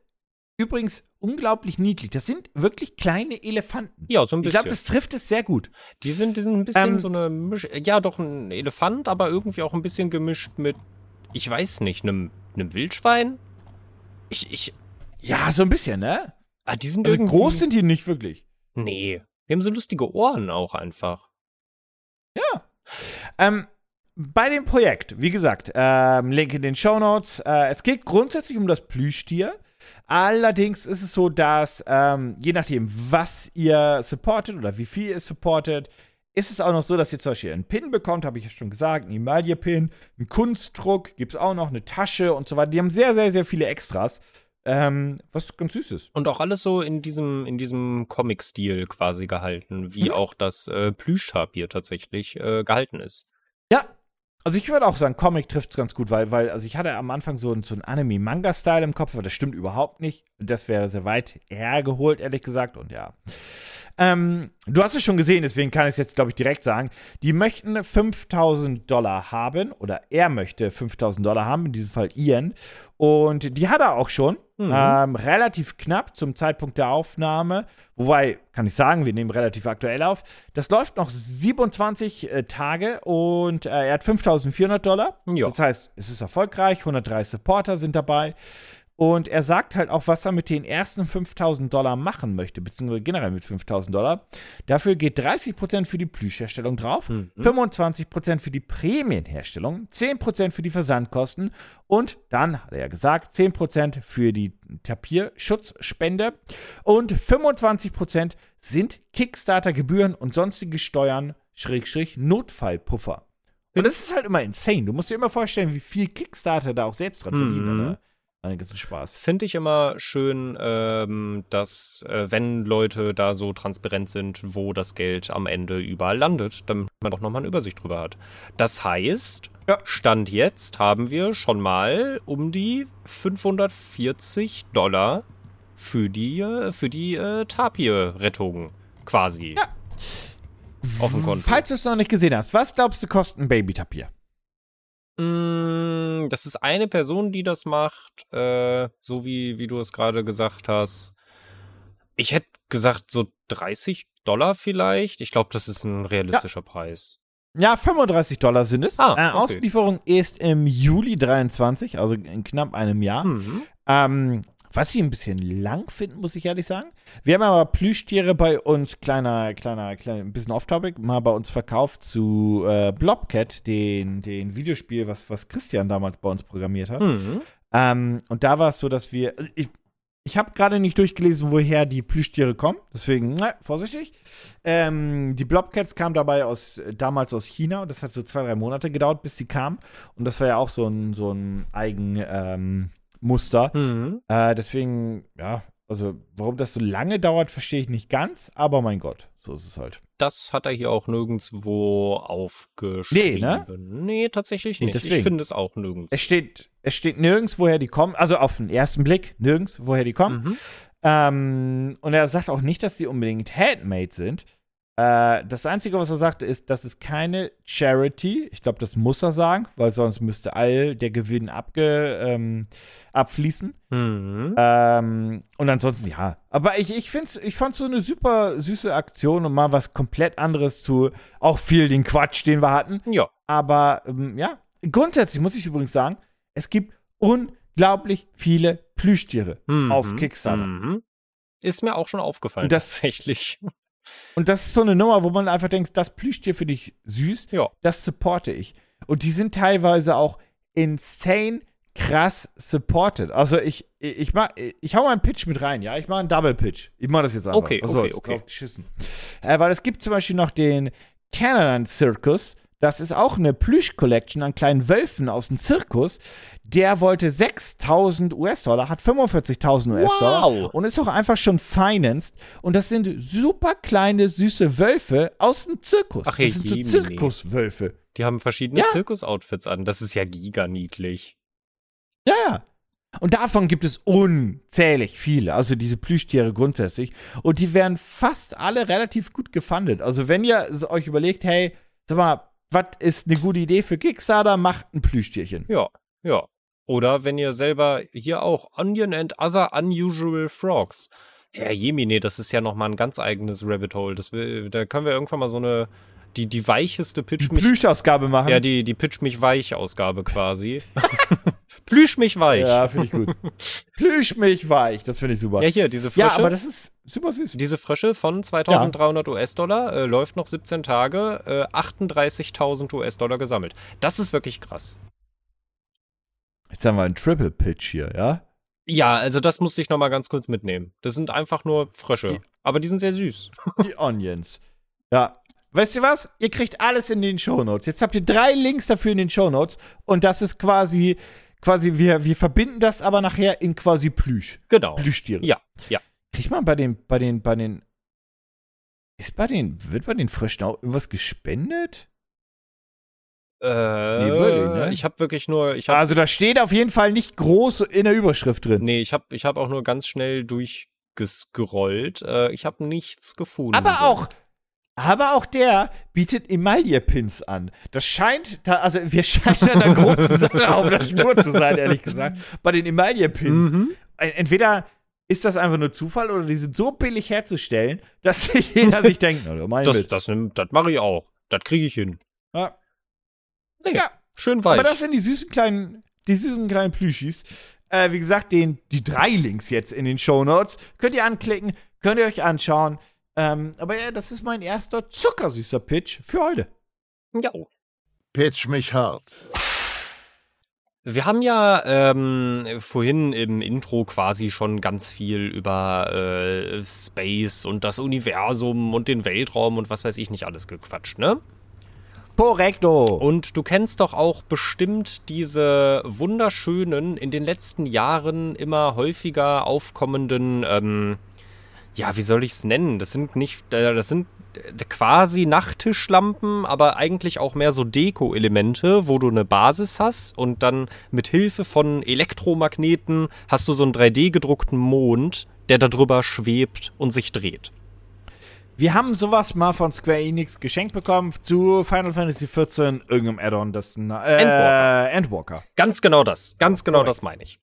übrigens unglaublich niedlich. Das sind wirklich kleine Elefanten. Ja, so ein Ich bisschen. glaube, das trifft es sehr gut. die sind, die sind ein bisschen Ähm, so eine Misch Ja, doch ein Elefant, aber irgendwie auch ein bisschen gemischt mit, ich weiß nicht, einem, einem Wildschwein? Ich, ich. Ja, so ein bisschen, ne? Ah, die sind Also groß sind die nicht wirklich. Nee. Die haben so lustige Ohren auch einfach. Ähm, bei dem Projekt, wie gesagt, ähm, Link in den Show Notes. Äh, es geht grundsätzlich um das Plüschtier. Allerdings ist es so, dass ähm, je nachdem, was ihr supportet oder wie viel ihr supportet, ist es auch noch so, dass ihr zum Beispiel einen Pin bekommt, habe ich ja schon gesagt, einen Emaille-Pin, einen Kunstdruck, gibt es auch noch eine Tasche und so weiter. Die haben sehr, sehr, sehr viele Extras, ähm, was ganz süß ist. Und auch alles so in diesem, in diesem Comic-Stil quasi gehalten, wie Mhm. auch das äh, Plüschtapir tatsächlich äh, gehalten ist. Ja. Also ich würde auch sagen, Comic trifft es ganz gut, weil, weil, also ich hatte am Anfang so, so einen Anime-Manga-Style im Kopf, aber das stimmt überhaupt nicht. Das wäre sehr weit hergeholt, ehrlich gesagt. Und ja. Ähm, du hast es schon gesehen, deswegen kann ich es jetzt, glaube ich, direkt sagen. Die möchten 5000 Dollar haben, oder er möchte 5000 Dollar haben, in diesem Fall Ian. Und die hat er auch schon. Mhm. Ähm, relativ knapp zum Zeitpunkt der Aufnahme. Wobei, kann ich sagen, wir nehmen relativ aktuell auf. Das läuft noch 27 äh, Tage und äh, er hat 5400 Dollar. Ja. Das heißt, es ist erfolgreich. 103 Supporter sind dabei. Und er sagt halt auch, was er mit den ersten 5000 Dollar machen möchte, beziehungsweise generell mit 5000 Dollar. Dafür geht 30% für die Plüschherstellung drauf, Mhm. 25% für die Prämienherstellung, 10% für die Versandkosten und dann, hat er ja gesagt, 10% für die Tapierschutzspende und 25% sind Kickstarter-Gebühren und sonstige Steuern, Schrägstrich, Notfallpuffer. Und das ist halt immer insane. Du musst dir immer vorstellen, wie viel Kickstarter da auch selbst dran verdienen, Mhm. oder? Einiges Spaß. Finde ich immer schön, ähm, dass, äh, wenn Leute da so transparent sind, wo das Geld am Ende überall landet, damit man doch nochmal eine Übersicht drüber hat. Das heißt, Ja. Stand jetzt haben wir schon mal um die 540 Dollar für die, äh, für die äh, Tapir-Rettung quasi. Ja. Auf dem Konto. Falls du es noch nicht gesehen hast, was glaubst du kostet ein Babytapier? Mm, das ist eine Person, die das macht, äh, so wie, wie du es gerade gesagt hast. Ich hätte gesagt, so 30 Dollar vielleicht. Ich glaube, das ist ein realistischer Preis. Ja, 35 Dollar sind es. Ah, äh, okay. Auslieferung ist im Juli 23, also in knapp einem Jahr. Mhm. Ähm, was ich ein bisschen lang finde, muss ich ehrlich sagen. Wir haben aber Plüschtiere bei uns, kleiner, kleiner, kleiner, ein bisschen off-topic, mal bei uns verkauft zu äh, Blobcat, den, den Videospiel, was, was Christian damals bei uns programmiert hat. Mhm. Ähm, und da war es so, dass wir. also Ich, ich habe gerade nicht durchgelesen, woher die Plüschtiere kommen. Deswegen, na, vorsichtig. Ähm, die Blobcats kamen dabei aus, damals aus China und das hat so zwei, drei Monate gedauert, bis die kamen. Und das war ja auch so ein, so ein Eigenmuster. Ähm, Muster. Mhm. äh, deswegen, ja, also warum das so lange dauert, verstehe ich nicht ganz. Aber mein Gott, so ist es halt. Das hat er hier auch nirgendwo aufgeschrieben. Nee, ne? Nee, tatsächlich Nee, nicht. deswegen. Ich finde es auch nirgends. Es steht, es steht nirgends, woher die kommen. Also auf den ersten Blick nirgends, woher die kommen. Mhm. Ähm, und er sagt auch nicht, dass die unbedingt Handmade sind. Äh, das Einzige, was er sagt, ist, dass es keine Charity, ich glaube, das muss er sagen, weil sonst müsste all der Gewinn abge, ähm, abfließen. Mhm. Ähm, und ansonsten, ja. Aber ich, ich, find's, ich fand so eine super süße Aktion und mal was komplett anderes zu auch viel den Quatsch, den wir hatten. Ja. Aber ähm, ja, grundsätzlich muss ich übrigens sagen, es gibt unglaublich viele Plüschtiere Mhm. auf Kickstarter. Mhm. Ist mir auch schon aufgefallen, das- tatsächlich. Und das ist so eine Nummer, wo man einfach denkt, das Plüschtier finde ich süß, Ja. das supporte ich. Und die sind teilweise auch insane krass supported. Also ich, ich, mach, ich hau mal einen Pitch mit rein, ja? Ich mache einen Double Pitch. Ich mache das jetzt einfach. Okay, Was okay, okay. Geschissen. Äh, weil es gibt zum Beispiel noch den Canaan Circus. Das ist auch eine Plüsch-Collection an kleinen Wölfen aus dem Zirkus. Der wollte 6000 US-Dollar, hat 45.000 US-Dollar Wow. und ist auch einfach schon financed. Und das sind super kleine, süße Wölfe aus dem Zirkus. Ach, das sind so. Zirkuswölfe. Die haben verschiedene Ja. Zirkus-Outfits an. Das ist ja giganiedlich. Ja, ja. Und davon gibt es unzählig viele, also diese Plüschtiere grundsätzlich. Und die werden fast alle relativ gut gefundet. Also wenn ihr euch überlegt, hey, sag mal, was ist eine gute Idee für Kickstarter, macht ein Plüschtierchen. Ja, ja. Oder wenn ihr selber hier auch Onion and Other Unusual Frogs. Herr Jemine, das ist ja nochmal ein ganz eigenes Rabbit Hole. Das will, da können wir irgendwann mal so eine, die, die weicheste Pitch Die mich. Plüschausgabe machen. Ja, die, die Pitch mich weich Ausgabe quasi. Plüsch mich weich. Ja. ja finde ich gut. Plüsch mich weich, das finde ich super. hier, diese Frische. Ja, aber das ist super süß. diese Frische von 2300 US-Dollar äh, läuft noch 17 Tage, äh, 38.000 US-Dollar gesammelt. Das ist wirklich krass. Jetzt haben wir einen Triple Pitch hier, ja? Ja, also das musste ich nochmal ganz kurz mitnehmen. Das sind einfach nur Frösche. Die- aber die sind sehr süß. Die Onions. Ja. Weißt ihr was? Ihr kriegt alles in den Shownotes. Jetzt habt ihr drei Links dafür in den Shownotes und das ist quasi, quasi, wir, wir verbinden das aber nachher in quasi Plüsch. Genau. Plüschtiere. Ja, ja. Kriegt man bei den, bei den, bei den, ist bei den, wird bei den Fröschen auch irgendwas gespendet? Äh, Nee, wirklich, ne? Ich habe wirklich nur, ich habe Also da steht auf jeden Fall nicht groß in der Überschrift drin. Nee, ich habe ich hab auch nur ganz schnell durchgescrollt. Äh, ich habe nichts gefunden. Aber auch, aber auch der bietet Emaille-Pins an. Das scheint, da, also wir scheinen einer großen Sache auf der Spur zu sein, ehrlich gesagt. Bei den Emaille-Pins. Mhm. Entweder ist das einfach nur Zufall oder die sind so billig herzustellen, dass sich jeder sich denkt, na, Das, das, nimm- das mache ich auch. Das kriege ich hin. Ja. Nee, Ja. Schön weich. Aber das sind die süßen kleinen, die süßen kleinen Plüschis. Äh, wie gesagt, den, die drei Links jetzt in den Shownotes könnt ihr anklicken, könnt ihr euch anschauen. Ähm, aber ja, das ist mein erster zuckersüßer Pitch für heute. ja. Pitch mich hart. Wir haben ja ähm, vorhin im Intro quasi schon ganz viel über äh, Space und das Universum und den Weltraum und was weiß ich nicht alles gequatscht, ne? Korrekto. Und du kennst doch auch bestimmt diese wunderschönen, in den letzten Jahren immer häufiger aufkommenden, ähm, ja, wie soll ich es nennen? Das sind nicht, äh, das sind äh, quasi Nachttischlampen, aber eigentlich auch mehr so Deko-Elemente, wo du eine Basis hast und dann mit Hilfe von Elektromagneten hast du so einen 3D-gedruckten Mond, der darüber schwebt und sich dreht. Wir haben sowas mal von Square Enix geschenkt bekommen zu Final Fantasy XIV, irgendeinem Add-on, das äh, Endwalker. Endwalker. Ganz genau das, ganz genau Korrekt. das meine ich.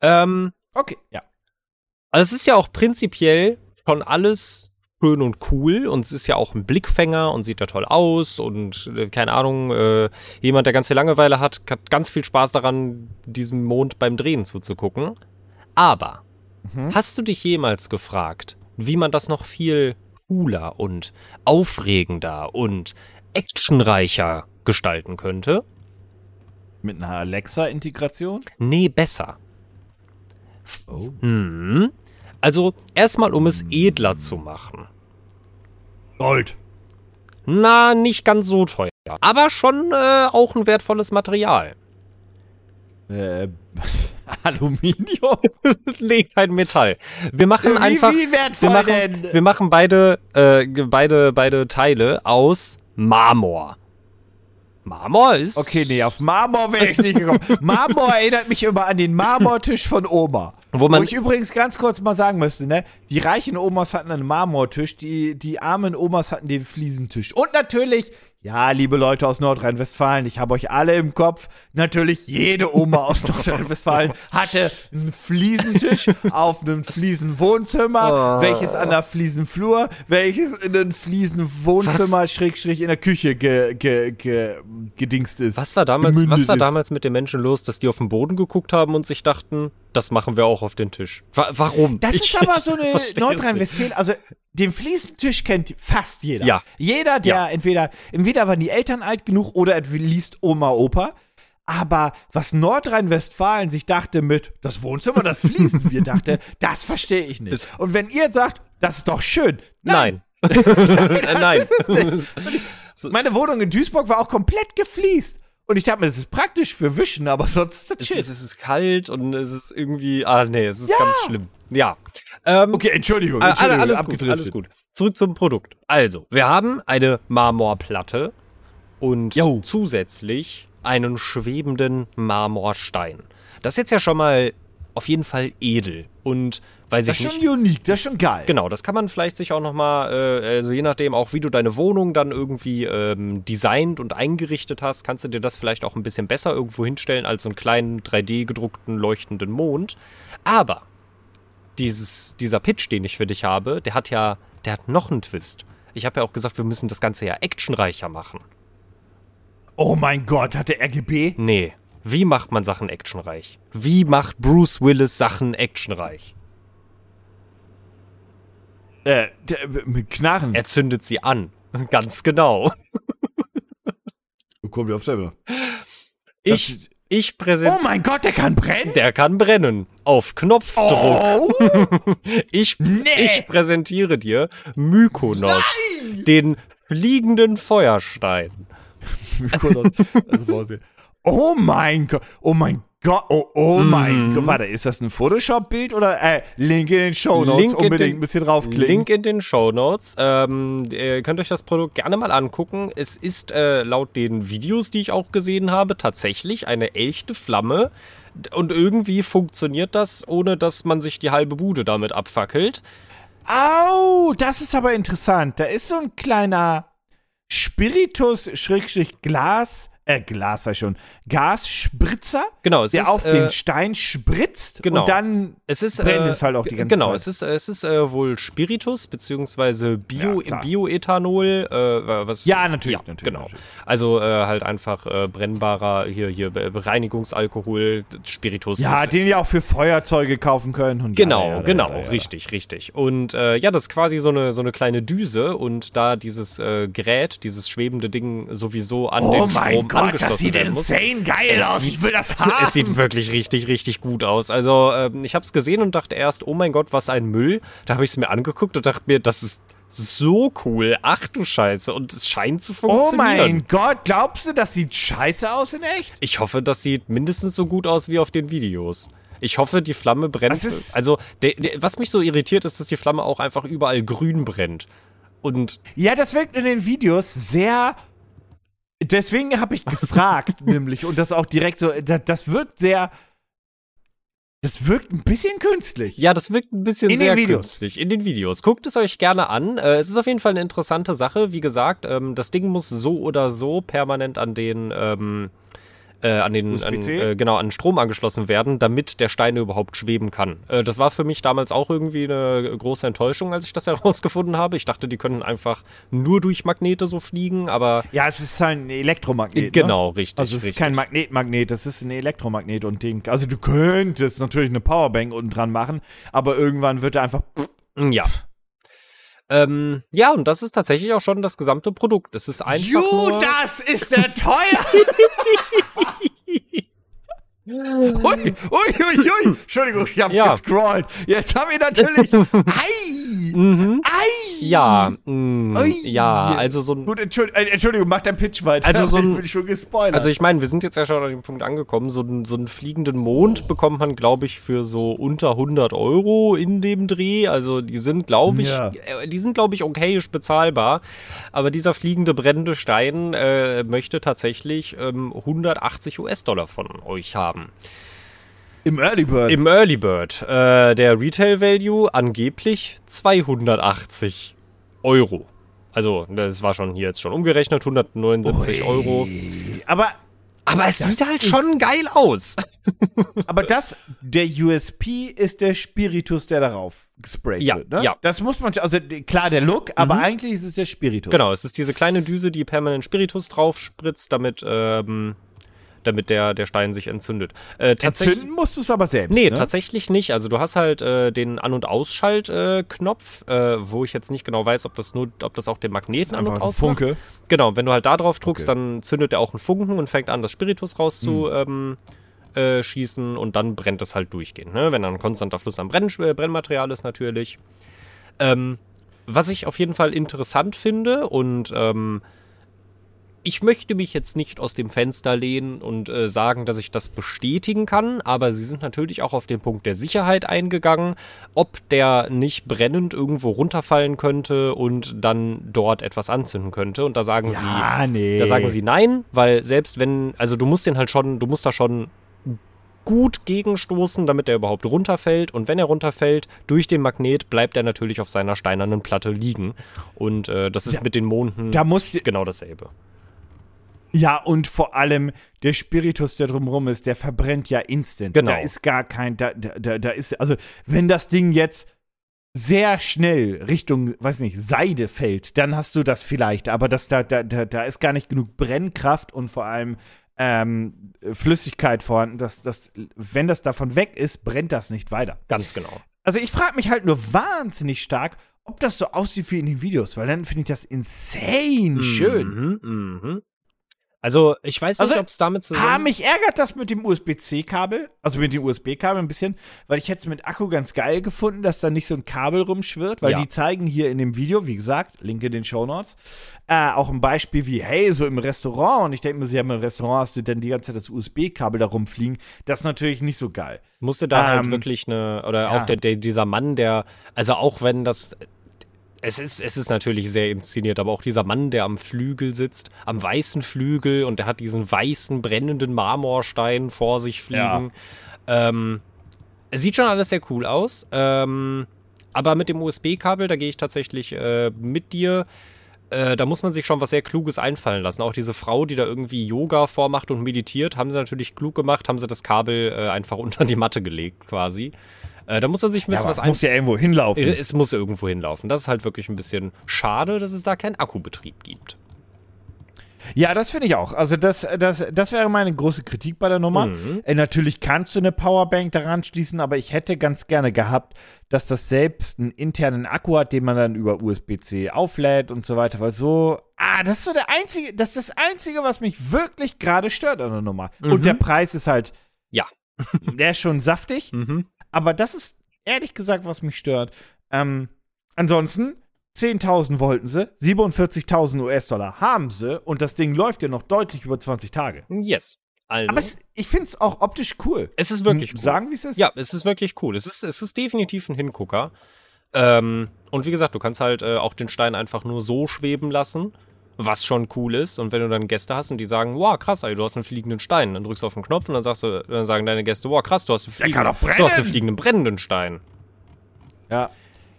Ähm, Okay, ja. Also es ist ja auch prinzipiell schon alles schön und cool und es ist ja auch ein Blickfänger und sieht ja toll aus und äh, keine Ahnung, äh, jemand, der ganz viel Langeweile hat, hat ganz viel Spaß daran, diesem Mond beim Drehen zuzugucken. Aber hast du dich jemals gefragt, wie man das noch viel cooler und aufregender und actionreicher gestalten könnte? Mit einer Alexa-Integration? Nee, besser. Oh. Hm. Also erstmal, um es edler zu machen. Gold. Na, nicht ganz so teuer. Aber schon äh, auch ein wertvolles Material. Äh, Aluminium? nee, kein Metall. Wir machen Wie, einfach. wie wertvoll wir machen, denn? wir machen beide, äh, beide, beide Teile aus Marmor. Marmor ist. Okay, nee, auf Marmor wäre ich nicht gekommen. Marmor erinnert mich immer an den Marmortisch von Oma. Wo man- Wo ich übrigens ganz kurz mal sagen müsste, ne? Die reichen Omas hatten einen Marmortisch, die, die armen Omas hatten den Fliesentisch. Und natürlich, ja, liebe Leute aus Nordrhein-Westfalen, ich habe euch alle im Kopf. Natürlich, jede Oma aus Nordrhein-Westfalen hatte einen Fliesentisch auf einem Fliesenwohnzimmer, Oh. welches an der Fliesenflur, welches in einem Fliesenwohnzimmer, Schrägstrich, in der Küche ge, ge, ge, gedingst ist. Was war damals, was war damals mit den Menschen los, dass die auf den Boden geguckt haben und sich dachten, das machen wir auch auf den Tisch? Wa warum? Das Ich- ist aber so eine Nordrhein-Westfalen, also den Fliesentisch kennt fast jeder. Ja. Jeder, der Ja. entweder, entweder waren die Eltern alt genug oder er liest Oma, Opa. Aber was Nordrhein-Westfalen sich dachte mit, das Wohnzimmer, das fließen wir, dachte, das verstehe ich nicht. Und wenn ihr sagt, das ist doch schön. Nein. Äh, Nein. Meine Wohnung in Duisburg war auch komplett gefliest. Und ich dachte mir, das ist praktisch für Wischen, aber sonst ist das Es ist, es ist kalt und es ist irgendwie, ah nee, es ist ganz schlimm. Ja. Ähm, okay, Entschuldigung, Entschuldigung alle, alles gut, alles gut. Zurück zum Produkt. Also, wir haben eine Marmorplatte und Jo. zusätzlich einen schwebenden Marmorstein. Das ist jetzt ja schon mal auf jeden Fall edel. Und weiß Das ich ist nicht. schon unique, das ist schon geil. Genau, das kann man vielleicht sich auch nochmal, äh, also je nachdem auch, wie du deine Wohnung dann irgendwie ähm, designt und eingerichtet hast, kannst du dir das vielleicht auch ein bisschen besser irgendwo hinstellen als so einen kleinen 3D-gedruckten leuchtenden Mond. Aber dieses, dieser Pitch, den ich für dich habe, der hat ja, der hat noch einen Twist. Ich habe ja auch gesagt, wir müssen das Ganze ja actionreicher machen. Oh mein Gott, hat der RGB? Nee. Wie macht man Sachen actionreich? Wie macht Bruce Willis Sachen actionreich? Äh, der, mit Knarren. Er zündet sie an. Ganz genau. Kommt auf selber. Ich, ich präsentiere. Oh mein Gott, der kann brennen? Der kann brennen. Auf Knopfdruck. Oh, Ich, Nee. ich präsentiere dir Mykonos, den fliegenden Feuerstein. Also, oh mein Gott, oh mein Gott, oh, oh mein Mhm. Gott. Warte, ist das ein Photoshop-Bild oder äh, Link in den Show Notes? Link in Unbedingt den- ein bisschen draufklicken. Link in den Show Notes. Ähm, ihr könnt euch das Produkt gerne mal angucken. Es ist äh, laut den Videos, die ich auch gesehen habe, tatsächlich eine echte Flamme. Und irgendwie funktioniert das, ohne dass man sich die halbe Bude damit abfackelt. Au, das ist aber interessant. Da ist so ein kleiner Spiritus-Glas, äh, Glas sei schon, Gasspritzer, Genau, es der ist, auf äh, den Stein spritzt genau. und dann Es ist, brennt äh, es halt auch die ganze genau, Zeit. es ist, es ist äh, wohl Spiritus beziehungsweise Bio, Ja. Bioethanol, äh, was Ja, natürlich, ja, natürlich, genau. natürlich. Also äh, halt einfach äh, brennbarer hier hier Reinigungsalkohol, Spiritus. ja, den ihr auch für Feuerzeuge kaufen könnt. Und Genau, ja, genau, richtig, richtig. Und äh, ja, das ist quasi so eine, so eine kleine Düse und da dieses äh, Gerät, dieses schwebende Ding sowieso an Oh den mein Strom Gott, das sieht muss. insane geil Es aus. sieht- Ich will das haben. Es sieht wirklich richtig, richtig gut aus. Also, ähm, ich habe es gesehen und dachte erst, oh mein Gott, was ein Müll. Da habe ich es mir angeguckt und dachte mir, das ist so cool. Ach du Scheiße. Und es scheint zu oh funktionieren. mein Gott, glaubst du, das sieht scheiße aus in echt? Ich hoffe, das sieht mindestens so gut aus wie auf den Videos. Ich hoffe, die Flamme brennt. Also, der, der, was mich so irritiert, ist, dass die Flamme auch einfach überall grün brennt. Und Ja, das wirkt in den Videos sehr. Deswegen habe ich gefragt, nämlich, und das auch direkt so, das, das wirkt sehr. Das wirkt ein bisschen künstlich. ja, das wirkt ein bisschen In sehr künstlich. In den Videos. Guckt es euch gerne an. Äh, es ist auf jeden Fall eine interessante Sache. Wie gesagt, ähm, das Ding muss so oder so permanent an den. Ähm, äh, an den an, äh, genau an Strom angeschlossen werden, damit der Stein überhaupt schweben kann. Äh, das war für mich damals auch irgendwie eine große Enttäuschung, als ich das herausgefunden habe. Ich dachte, die können einfach nur durch Magnete so fliegen, aber Ja, es ist halt ein Elektromagnet. genau, Ne? richtig. Also es ist richtig. kein Magnetmagnet, das ist ein Elektromagnet und Ding. Also du könntest natürlich eine Powerbank unten dran machen, aber irgendwann wird er einfach. Ja. Ähm, ja, und das ist tatsächlich auch schon das gesamte Produkt. Es ist einfach nur... das ist der teuer! Ui, ui, ui, ui. Entschuldigung, ich habe Ja. gescrollt. Jetzt haben wir natürlich. Ei! Mhm. Ei! Ja, mh, Ui. ja, also so ein... Gut, Entschuldigung, äh, Entschuldigung, mach dein Pitch weiter. Also so ein- ich bin schon gespoilert. Also ich meine, wir sind jetzt ja schon an dem Punkt angekommen, so, einen- so einen fliegenden Mond bekommt man, glaube ich, für so unter 100 Euro in dem Dreh. Also die sind, glaube ich, Ja. äh, die sind, glaube ich, okayisch bezahlbar. Aber dieser fliegende brennende Stein äh, möchte tatsächlich ähm, 180 US-Dollar von euch haben. Im Early Bird. Im Early Bird. Äh, der Retail Value angeblich 280 Euro. Also, das war schon hier jetzt schon umgerechnet, 179 Euro. aber, Aber es sieht halt schon geil aus. aber das, der USP ist der Spiritus, der darauf gesprayt Ja, wird, ne? ja. Das muss man, also klar, der Look, aber eigentlich ist es der Spiritus. Genau, es ist diese kleine Düse, die permanent Spiritus drauf spritzt, damit, ähm, damit der, der Stein sich entzündet. Äh, Entzünden musst du es aber selbst, Nee, ne? tatsächlich nicht. Also du hast halt äh, den An- und Ausschaltknopf, äh, wo ich jetzt nicht genau weiß, ob das nur, ob das auch den Magneten an- und ausmacht. Funke. Genau, wenn du halt da drauf drückst, Okay. dann zündet er auch einen Funken und fängt an, das Spiritus rauszu ähm, äh, schießen und dann brennt es halt durchgehend. Ne? Wenn dann ein konstanter Fluss an Brenn äh, Brennmaterial ist natürlich. Ähm, was ich auf jeden Fall interessant finde und ähm, ich möchte mich jetzt nicht aus dem Fenster lehnen und äh, sagen, dass ich das bestätigen kann, aber sie sind natürlich auch auf den Punkt der Sicherheit eingegangen, ob der nicht brennend irgendwo runterfallen könnte und dann dort etwas anzünden könnte. Und da sagen sie, Ja, nee. da sagen sie nein, weil selbst wenn, also du musst den halt schon, du musst da schon gut gegenstoßen, damit er überhaupt runterfällt. Und wenn er runterfällt, durch den Magnet bleibt er natürlich auf seiner steinernen Platte liegen. Und äh, das ist Ja, mit den Monden Da muss genau dasselbe. Ja, und vor allem der Spiritus, der drumrum ist, der verbrennt ja instant. Genau. Da ist gar kein, da, da, da, da ist, also wenn das Ding jetzt sehr schnell Richtung, weiß nicht, Seide fällt, dann hast du das vielleicht, aber das, da, da, da, da ist gar nicht genug Brennkraft und vor allem ähm, Flüssigkeit vorhanden, dass, dass, wenn das davon weg ist, brennt das nicht weiter. Ganz genau. Also ich frage mich halt nur wahnsinnig stark, ob das so aussieht wie in den Videos, weil dann finde ich das insane schön. Mhm, mhm. Also, ich weiß nicht, Also, ob es damit zusammen... mich ärgert das mit dem USB-C-Kabel, also mit dem USB-Kabel ein bisschen, weil ich hätte es mit Akku ganz geil gefunden, dass da nicht so ein Kabel rumschwirrt, weil Ja. die zeigen hier in dem Video, wie gesagt, Link in den Show Notes, äh, auch ein Beispiel wie, hey, so im Restaurant, und ich denke mir, sie haben im Restaurant hast du dann die ganze Zeit das USB-Kabel da rumfliegen, das ist natürlich nicht so geil. musste da halt Ähm, wirklich eine, oder ja. auch der, der, dieser Mann, der, also auch wenn das, es ist, es ist natürlich sehr inszeniert, aber auch dieser Mann, der am Flügel sitzt, am weißen Flügel und der hat diesen weißen, brennenden Marmorstein vor sich fliegen. Ähm, es sieht schon alles sehr cool aus. Ähm, aber mit dem USB-Kabel, da gehe ich tatsächlich äh, mit dir. Äh, da muss man sich schon was sehr Kluges einfallen lassen. Auch diese Frau, die da irgendwie Yoga vormacht und meditiert, haben sie natürlich klug gemacht, haben sie das Kabel äh, einfach unter die Matte gelegt, quasi. Äh, da muss man sich ein Ja, bisschen aber was es muss ja irgendwo hinlaufen. Es muss irgendwo hinlaufen. Das ist halt wirklich ein bisschen schade, dass es da keinen Akkubetrieb gibt. Ja, das finde ich auch. Also das, das, das wäre meine große Kritik bei der Nummer. Mhm. Äh, natürlich kannst du eine Powerbank daran schließen, aber ich hätte ganz gerne gehabt, dass das selbst einen internen Akku hat, den man dann über USB-C auflädt und so weiter. Weil so, ah, das ist so der einzige, das ist das Einzige, was mich wirklich gerade stört an der Nummer. Und der Preis ist halt, Mhm. Ja. der ist schon saftig. Mhm. Aber das ist ehrlich gesagt, was mich stört. Ähm, ansonsten 10.000 wollten sie, 47.000 US-Dollar haben sie und das Ding läuft ja noch deutlich über 20 Tage. Yes. Also, Aber es, ich finde es auch optisch cool. es ist wirklich cool. Sagen, wie es ist? Ja, es ist wirklich cool. Es ist, es ist definitiv ein Hingucker. Ähm, und wie gesagt, du kannst halt äh, auch den Stein einfach nur so schweben lassen, was schon cool ist. Und wenn du dann Gäste hast und die sagen, wow, krass, ey, du hast einen fliegenden Stein, dann drückst du auf den Knopf und dann sagst du, dann sagen deine Gäste, wow, krass, du hast einen fliegenden, du hast einen fliegenden brennenden Stein. ja.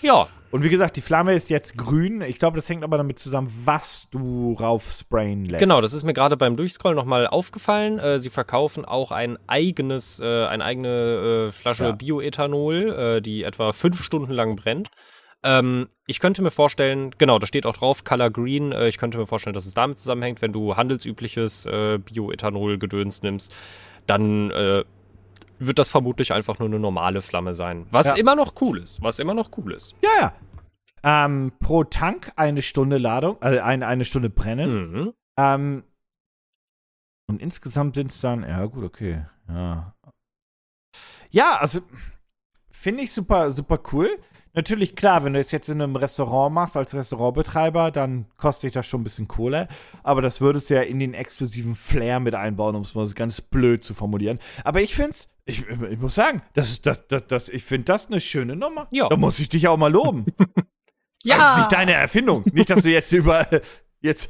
Ja, Und wie gesagt, die Flamme ist jetzt grün. Ich glaube, das hängt aber damit zusammen, was du raufsprayen lässt. Genau, das ist mir gerade beim Durchscrollen nochmal aufgefallen. Äh, sie verkaufen auch ein eigenes, äh, eine eigene äh, Flasche Ja. Bioethanol, äh, die etwa fünf Stunden lang brennt. Ähm, ich könnte mir vorstellen, genau, da steht auch drauf, Color Green. Äh, ich könnte mir vorstellen, dass es damit zusammenhängt, wenn du handelsübliches äh, Bioethanol-Gedöns nimmst, dann äh, wird das vermutlich einfach nur eine normale Flamme sein. Was Ja. immer noch cool ist. Was immer noch cool ist. Ja, ja. Ähm, pro Tank eine Stunde Ladung, also eine, eine Stunde brennen. Mhm. Ähm, und insgesamt sind es dann, ja gut, okay. Ja, ja also finde ich super, super cool. Natürlich, klar, wenn du es jetzt in einem Restaurant machst, als Restaurantbetreiber, dann kostet dich das schon ein bisschen Kohle. Aber das würdest du ja in den exklusiven Flair mit einbauen, um es mal ganz blöd zu formulieren. Aber ich finde es, ich, ich muss sagen, das ist, das, das, das, ich finde das eine schöne Nummer. Ja. Da muss ich dich auch mal loben. Das ist nicht deine Erfindung. Nicht, dass du jetzt über, jetzt,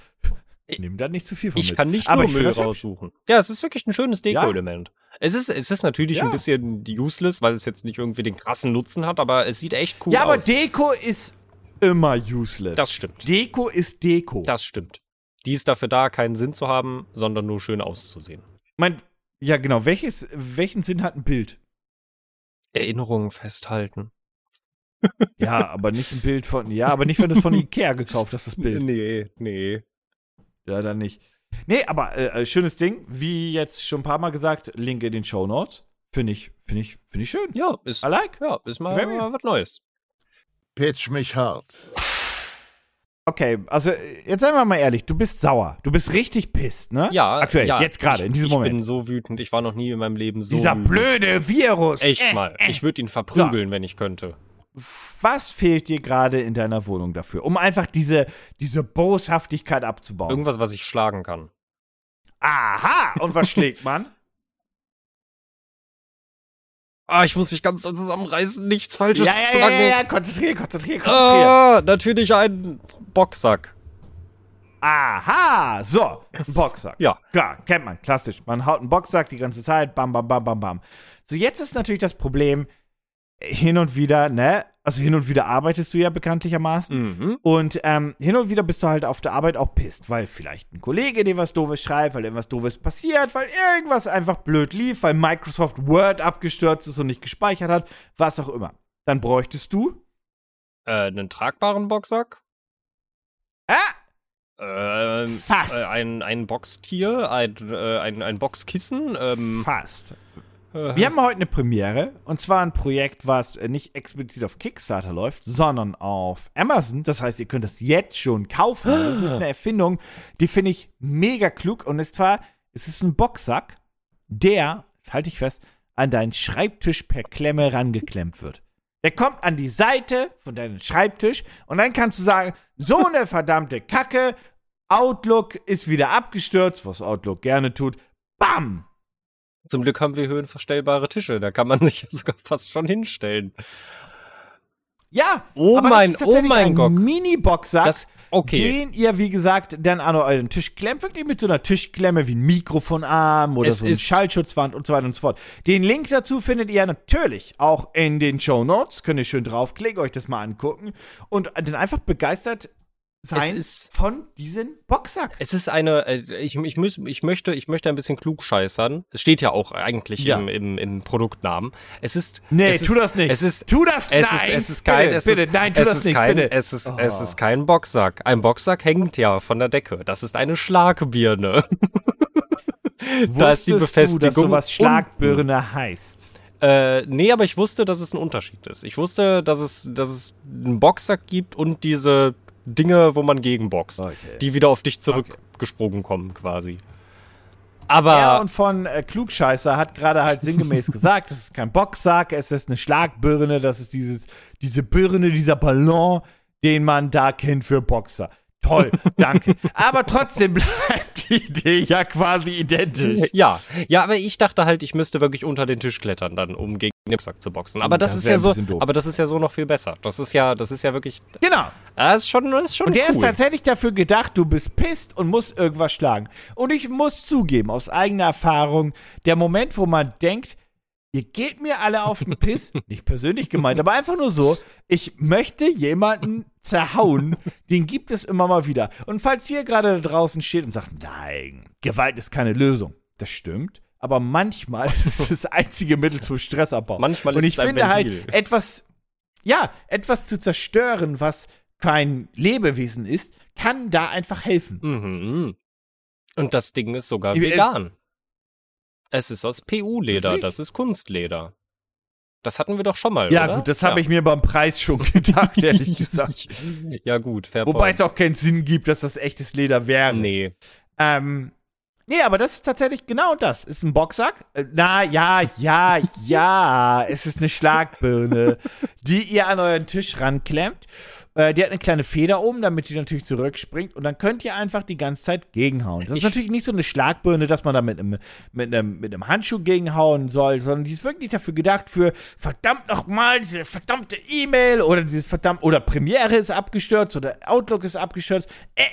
nimm da nicht zu viel von Ich mit. kann nicht Aber nur Müll raussuchen. Ja, es ist wirklich ein schönes Deko-Element. Es, ist, es ist natürlich Ja. ein bisschen useless, weil es jetzt nicht irgendwie den krassen Nutzen hat, aber es sieht echt cool Ja, aber aus. Deko ist immer useless. das stimmt. Deko ist Deko. Das stimmt. Die ist dafür da, keinen Sinn zu haben, sondern nur schön auszusehen. mein, ja, genau. Welches, welchen Sinn hat ein Bild? Erinnerungen festhalten. Ja, aber nicht ein Bild von. Ja, aber nicht, wenn du es von Ikea gekauft hast, das Bild. Nee, nee. Ja, dann nicht. Nee, aber äh, äh, schönes Ding. Wie jetzt schon ein paar Mal gesagt, Link in den Show Notes. Finde ich, finde ich, finde ich schön. Ja, ist, I like. ja, ist mal, mal was Neues. Pitch mich hart. Okay, also jetzt seien wir mal ehrlich, du bist sauer. Du bist richtig pisst, ne? Ja, Aktuell, ja, jetzt gerade, ich- in diesem ich Moment. Ich bin so wütend. Ich war noch nie in meinem Leben so Dieser wütend. blöde Virus. Echt Äh, mal. äh. Ich würde ihn verprügeln, wenn ich könnte. Was fehlt dir gerade in deiner Wohnung dafür, um einfach diese, diese Boshaftigkeit abzubauen? Irgendwas, was ich schlagen kann. Aha! Und was schlägt man? Ah, ich muss mich ganz zusammenreißen, nichts ja, Falsches ja, ja, ja, ja, konzentrier, konzentrier, konzentrier. Ah, natürlich ein Boxsack. aha, so, ein Boxsack. Ja. Klar, kennt man, klassisch. Man haut einen Boxsack die ganze Zeit, bam, bam, bam, bam, bam. So, jetzt ist natürlich das Problem, hin und wieder, ne? Also hin und wieder arbeitest du ja bekanntlichermaßen. Mhm. Und ähm, hin und wieder bist du halt auf der Arbeit auch pisst, weil vielleicht ein Kollege dir was Doofes schreibt, weil irgendwas Doofes passiert, weil irgendwas einfach blöd lief, weil Microsoft Word abgestürzt ist und nicht gespeichert hat, was auch immer. Dann bräuchtest du Äh, einen tragbaren Boxsack? Ah! Ähm, Fast. Äh, ein, ein Boxtier, ein, äh, ein, ein Boxkissen. Ähm, fast. Wir haben heute eine Premiere und zwar ein Projekt, was äh, nicht explizit auf Kickstarter läuft, sondern auf Amazon. Das heißt, ihr könnt das jetzt schon kaufen. Das ist eine Erfindung, die finde ich mega klug und ist zwar, es ist ein Boxsack, der, das halte ich fest, an deinen Schreibtisch per Klemme rangeklemmt wird. Der kommt an die Seite von deinem Schreibtisch und dann kannst du sagen, so eine verdammte Kacke, Outlook ist wieder abgestürzt, was Outlook gerne tut. Bam! Zum Glück haben wir höhenverstellbare Tische, da kann man sich ja sogar fast schon hinstellen. Ja, Oh aber mein- das ist oh mein ein Gott. Mini-Boxsack, Das, okay. den ihr, wie gesagt, dann an euren Tisch klemmt, wirklich mit so einer Tischklemme wie ein Mikrofonarm oder Es so eine Schallschutzwand und so weiter und so fort. Den Link dazu findet ihr natürlich auch in den Show Notes. Könnt ihr schön draufklicken, euch das mal angucken und dann einfach begeistert sein ist- von diesem Boxsack. Es ist eine, äh, ich, ich, muss, ich, möchte, ich möchte ein bisschen klugscheißern. Es steht ja auch eigentlich Ja. im, im, im Produktnamen. Es ist. Nee, es tu ist, das nicht. Es ist. tu das Es nein. ist, es ist kein, bitte, es bitte, ist, nein, tu es das nicht, kein, bitte. Es ist, es Oh. ist kein Boxsack. Ein Boxsack hängt ja von der Decke. Das ist eine Schlagbirne. da ist die Befestigung. du, dass sowas unten. Schlagbirne heißt? Äh, nee, aber ich wusste, dass es ein Unterschied ist. Ich wusste, dass es, dass es einen Boxsack gibt und diese Dinge, wo man gegenboxt, Okay. die wieder auf dich zurückgesprungen kommen, quasi. Aber Ja, und von äh, Klugscheißer hat gerade halt sinngemäß gesagt, das ist kein Boxsack, es ist eine Schlagbirne, das ist dieses, diese Birne, dieser Ballon, den man da kennt für Boxer. Toll, danke. Aber trotzdem bleibt die Idee ja quasi identisch. ja, ja, aber ich dachte halt, ich müsste wirklich unter den Tisch klettern, dann, um gegen den Boxsack zu boxen. Aber das, Das ist ja so, doof. aber das ist ja so noch viel besser. Das ist ja, das ist ja wirklich, Genau. das ist schon, das ist schon Und der cool. ist tatsächlich dafür gedacht, du bist pisst und musst irgendwas schlagen. Und ich muss zugeben, aus eigener Erfahrung, der Moment, wo man denkt, ihr geht mir alle auf den Piss, nicht persönlich gemeint, aber einfach nur so, ich möchte jemanden zerhauen, den gibt es immer mal wieder. Und falls ihr gerade da draußen steht und sagt, nein, Gewalt ist keine Lösung, das stimmt. Aber manchmal ist es das einzige Mittel zum Stressabbau. Manchmal und ist ich es ein finde Ventil. halt, etwas, ja, etwas zu zerstören, was kein Lebewesen ist, kann da einfach helfen. Mhm. Und das Ding ist sogar Ich- es- vegan. Es ist aus PU-Leder, das ist Kunstleder. Das hatten wir doch schon mal, Ja, oder? gut, das habe ich mir beim Preis schon gedacht, ehrlich gesagt. Ja, gut, fair Wobei point. es auch keinen Sinn gibt, dass das echtes Leder wäre. Nee. Ähm, nee, aber das ist tatsächlich genau das. Ist ein Boxsack. Äh, Na, ja, ja, ja. Es ist eine Schlagbirne, die ihr an euren Tisch ranklemmt. Äh, die hat eine kleine Feder oben, damit die natürlich zurückspringt. Und dann könnt ihr einfach die ganze Zeit gegenhauen. Das ist Ich- natürlich nicht so eine Schlagbirne, dass man da mit einem, mit einem, mit einem Handschuh gegenhauen soll, sondern die ist wirklich dafür gedacht für verdammt nochmal diese verdammte E-Mail oder dieses verdammt, oder Premiere ist abgestürzt oder Outlook ist abgestürzt. Äh, äh,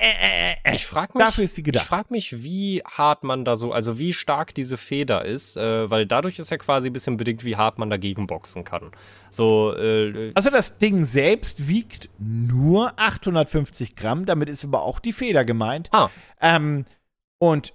äh, äh. Ich frage mich, Dafür ist die gedacht. Ich frage mich, wie hart man da so, also wie stark diese Feder ist, äh, weil dadurch ist ja quasi ein bisschen bedingt, wie hart man dagegen boxen kann. So, äh, Also das Ding selbst wiegt nur 850 Gramm, damit ist aber auch die Feder gemeint. Ah. Ähm, und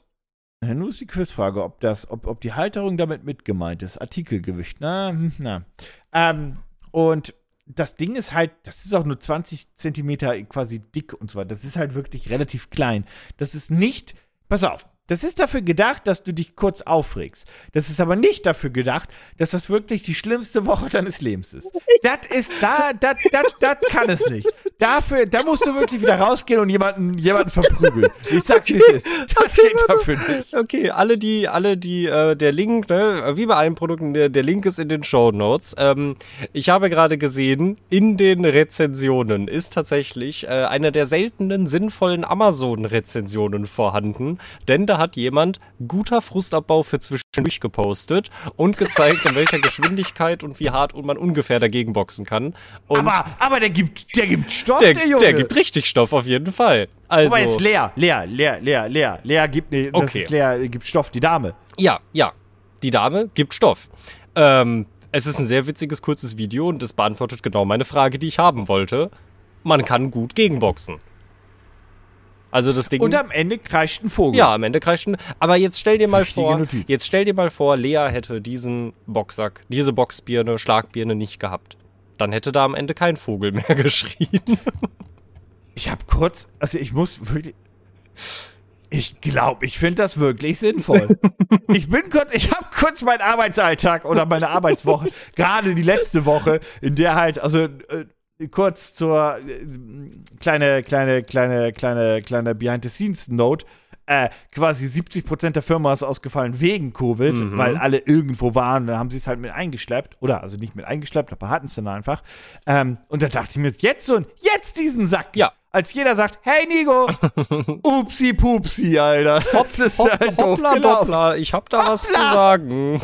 äh, nun ist die Quizfrage, ob das, ob, ob die Halterung damit mit gemeint ist. Artikelgewicht, na, hm, na. Ähm, und das Ding ist halt, das ist auch nur 20 Zentimeter quasi dick und so weiter. Das ist halt wirklich relativ klein. Das ist nicht, pass auf, das ist dafür gedacht, dass du dich kurz aufregst. Das ist aber nicht dafür gedacht, dass das wirklich die schlimmste Woche deines Lebens ist. Das ist, da, das, das, das kann es nicht. Dafür, da musst du wirklich wieder rausgehen und jemanden, jemanden verprügeln. Ich sag's, wie es ist. Das geht dafür nicht. Okay, alle die, alle die, äh, der Link, ne, wie bei allen Produkten, der, der Link ist in den Show Notes. Ähm, ich habe gerade gesehen, in den Rezensionen ist tatsächlich äh, eine der seltenen sinnvollen Amazon-Rezensionen vorhanden, denn da hat jemand guter Frustabbau für zwischendurch gepostet und gezeigt, in welcher Geschwindigkeit und wie hart man ungefähr dagegen boxen kann. Und Aber, aber der gibt, der gibt Stoff, der, der, Junge. der gibt richtig Stoff auf jeden Fall. Also, Aber ist leer, leer, leer, leer, leer. Leer gibt das Okay. leer, gibt Stoff, die Dame. ja, ja, die Dame gibt Stoff. Ähm, es ist ein sehr witziges, kurzes Video und es beantwortet genau meine Frage, die ich haben wollte. Man kann gut gegenboxen. Also das Ding. Und am Ende kreischt ein Vogel. Ja, am Ende kreischt ein. Aber jetzt stell dir mal Wichtige vor, Notiz. jetzt stell dir mal vor, Lea hätte diesen Boxsack, diese Boxbirne, Schlagbirne nicht gehabt. Dann hätte da am Ende kein Vogel mehr geschrien. Ich habe kurz, also ich muss wirklich. Ich glaube, ich finde das wirklich sinnvoll. ich bin kurz, ich habe kurz meinen Arbeitsalltag oder meine Arbeitswoche, gerade die letzte Woche, in der halt, also äh, kurz zur äh, kleine, kleine, kleine, kleine, kleine Behind-the-Scenes-Note. Äh, quasi 70% der Firma ist ausgefallen wegen Covid, Mhm. weil alle irgendwo waren. Dann haben sie es halt mit eingeschleppt. Oder also nicht mit eingeschleppt, aber hatten es dann einfach. Ähm, und dann dachte ich mir, jetzt so ein, jetzt diesen Sack. Ja. Als jeder sagt, hey Nigo, upsi pupsi, Alter. Das ist Hopp, halt hoppla, doppla, ich hab da was zu Hoppla. sagen.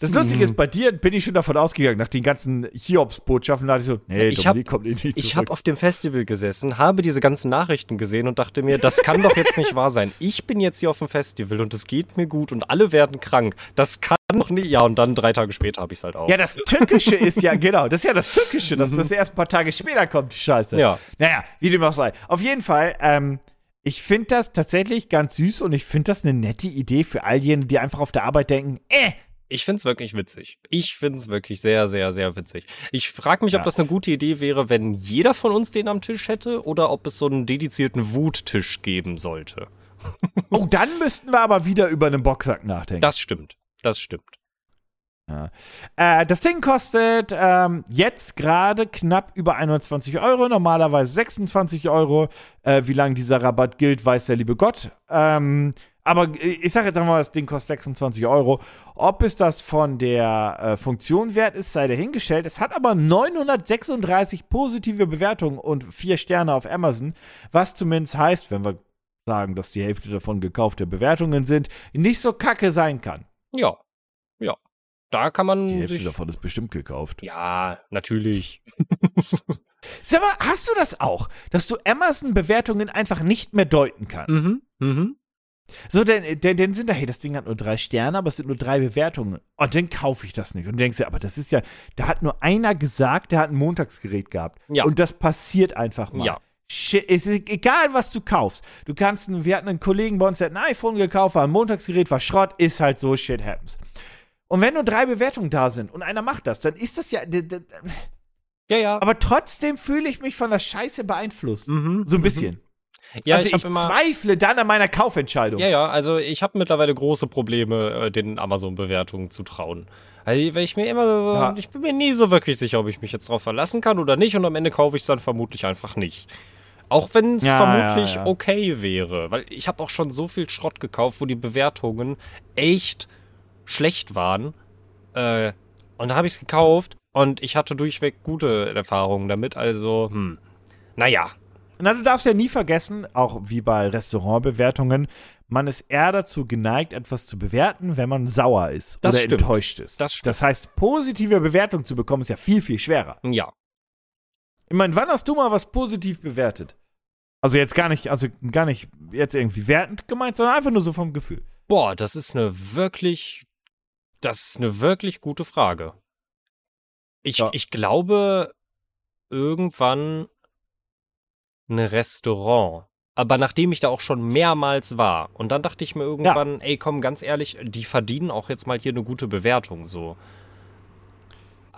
Das Lustige ist, bei dir bin ich schon davon ausgegangen, nach den ganzen Hiobs-Botschaften, da ich so, nee, Ich hab- kommt nicht zurück. Ich habe auf dem Festival gesessen, habe diese ganzen Nachrichten gesehen und dachte mir, das kann doch jetzt nicht wahr sein. Ich bin jetzt hier auf dem Festival und es geht mir gut und alle werden krank. Das kann doch nicht. Ja, und dann drei Tage später habe ich es halt auch. Ja, das Tückische ist ja, genau, das ist ja das Tückische, dass das erst ein paar Tage später kommt, die Scheiße. Ja. Naja, wie dem auch sei. Auf jeden Fall, ähm, ich finde das tatsächlich ganz süß und ich finde das eine nette Idee für all jene, die einfach auf der Arbeit denken, äh, Ich find's wirklich witzig. Ich find's wirklich sehr, sehr, sehr witzig. Ich frage mich, ob Ja. das eine gute Idee wäre, wenn jeder von uns den am Tisch hätte oder ob es so einen dedizierten Wuttisch geben sollte. oh, dann müssten wir aber wieder über einen Boxsack nachdenken. Das stimmt. Das stimmt. Äh, das Ding kostet ähm, jetzt gerade knapp über 21 Euro, normalerweise 26 Euro. Äh, wie lange dieser Rabatt gilt, weiß der liebe Gott. Ähm, aber äh, ich sage jetzt einmal, das Ding kostet 26 Euro. Ob es das von der äh, Funktion wert ist, sei dahingestellt. Es hat aber 936 positive Bewertungen und 4 Sterne auf Amazon, was zumindest heißt, wenn wir sagen, dass die Hälfte davon gekaufte Bewertungen sind, nicht so kacke sein kann. Ja. Ja. Da kann man Die Hälfte sich. davon ist bestimmt gekauft. Ja, natürlich. Sag mal, hast du das auch, dass du Amazon-Bewertungen einfach nicht mehr deuten kannst? Mhm. Mhm. So, denn, denn, denn sind da, hey, das Ding hat nur drei Sterne, aber es sind nur drei Bewertungen. Und dann kaufe ich das nicht. Und du denkst dir, aber das ist ja, da hat nur einer gesagt, der hat ein Montagsgerät gehabt. Ja. Und das passiert einfach mal. Ja. Shit, es ist egal, was du kaufst. Du kannst, wir hatten einen Kollegen bei uns, der hat ein iPhone gekauft, war ein Montagsgerät, war Schrott, ist halt so, shit happens. Und wenn nur drei Bewertungen da sind und einer macht das, dann ist das ja. Ja, ja. Aber trotzdem fühle ich mich von der Scheiße beeinflusst. Mhm. So ein bisschen. Ja, also ich ich, immer. zweifle dann an meiner Kaufentscheidung. Ja, ja, also ich habe mittlerweile große Probleme, äh, den Amazon-Bewertungen zu trauen. Weil weil ich mir immer so, Ja. ich bin mir nie so wirklich sicher, ob ich mich jetzt drauf verlassen kann oder nicht und am Ende kaufe ich es dann vermutlich einfach nicht. Auch wenn es Ja, vermutlich ja. okay wäre. Weil ich habe auch schon so viel Schrott gekauft, wo die Bewertungen echt schlecht waren. Äh, und da habe ich es gekauft und ich hatte durchweg gute Erfahrungen damit. Also, hm. Naja. Na, du darfst ja nie vergessen, auch wie bei Restaurantbewertungen, man ist eher dazu geneigt, etwas zu bewerten, wenn man sauer ist Das oder stimmt. enttäuscht ist. Das stimmt. Das heißt, positive Bewertungen zu bekommen, ist ja viel, viel schwerer. Ja. Ich meine, wann hast du mal was positiv bewertet? Also jetzt gar nicht, also gar nicht jetzt irgendwie wertend gemeint, sondern einfach nur so vom Gefühl. Boah, das ist eine wirklich, das ist eine wirklich gute Frage. Ich, Ja. ich glaube, irgendwann ein Restaurant. Aber nachdem ich da auch schon mehrmals war. Und dann dachte ich mir irgendwann, ey, komm, ganz ehrlich, die verdienen auch jetzt mal hier eine gute Bewertung, so.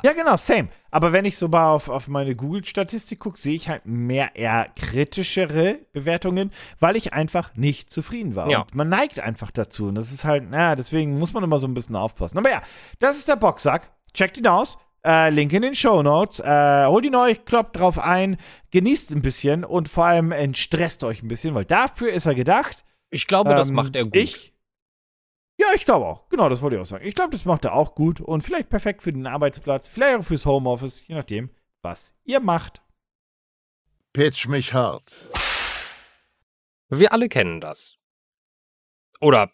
Ja, genau, same. Aber wenn ich so mal auf, auf meine Google-Statistik gucke, sehe ich halt mehr eher kritischere Bewertungen, weil ich einfach nicht zufrieden war. Ja. Und man neigt einfach dazu. Und das ist halt, naja, deswegen muss man immer so ein bisschen aufpassen. Aber ja, das ist der Boxsack. Checkt ihn aus. Äh, Link in den Show Notes. Äh, holt ihn euch, kloppt drauf ein, genießt ein bisschen und vor allem entstresst euch ein bisschen, weil dafür ist er gedacht. Ich glaube, das Ähm, macht er gut. Ich, ja, ich glaube auch. Genau, das wollte ich auch sagen. Ich glaube, das macht er auch gut und vielleicht perfekt für den Arbeitsplatz, vielleicht auch fürs Homeoffice, je nachdem, was ihr macht. Pitch mich hart. Wir alle kennen das. Oder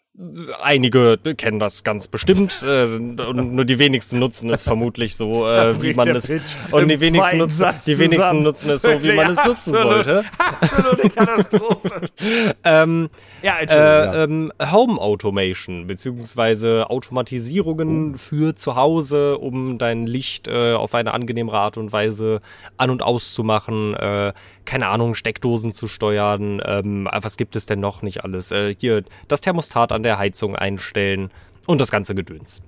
Einige kennen das ganz bestimmt äh, und nur die wenigsten nutzen es vermutlich so, äh, wie man es und die wenigsten, nutzen, die wenigsten nutzen es so, wie man es nutzen sollte. Absolute Katastrophe. ähm, ja, äh, ähm, Home Automation beziehungsweise Automatisierungen oh. für zu Hause, um dein Licht äh, auf eine angenehmere Art und Weise an und auszumachen. Äh, keine Ahnung, Steckdosen zu steuern. Ähm, was gibt es denn noch nicht alles? Äh, hier das Thermostat an der Heizung einstellen und das ganze Gedöns.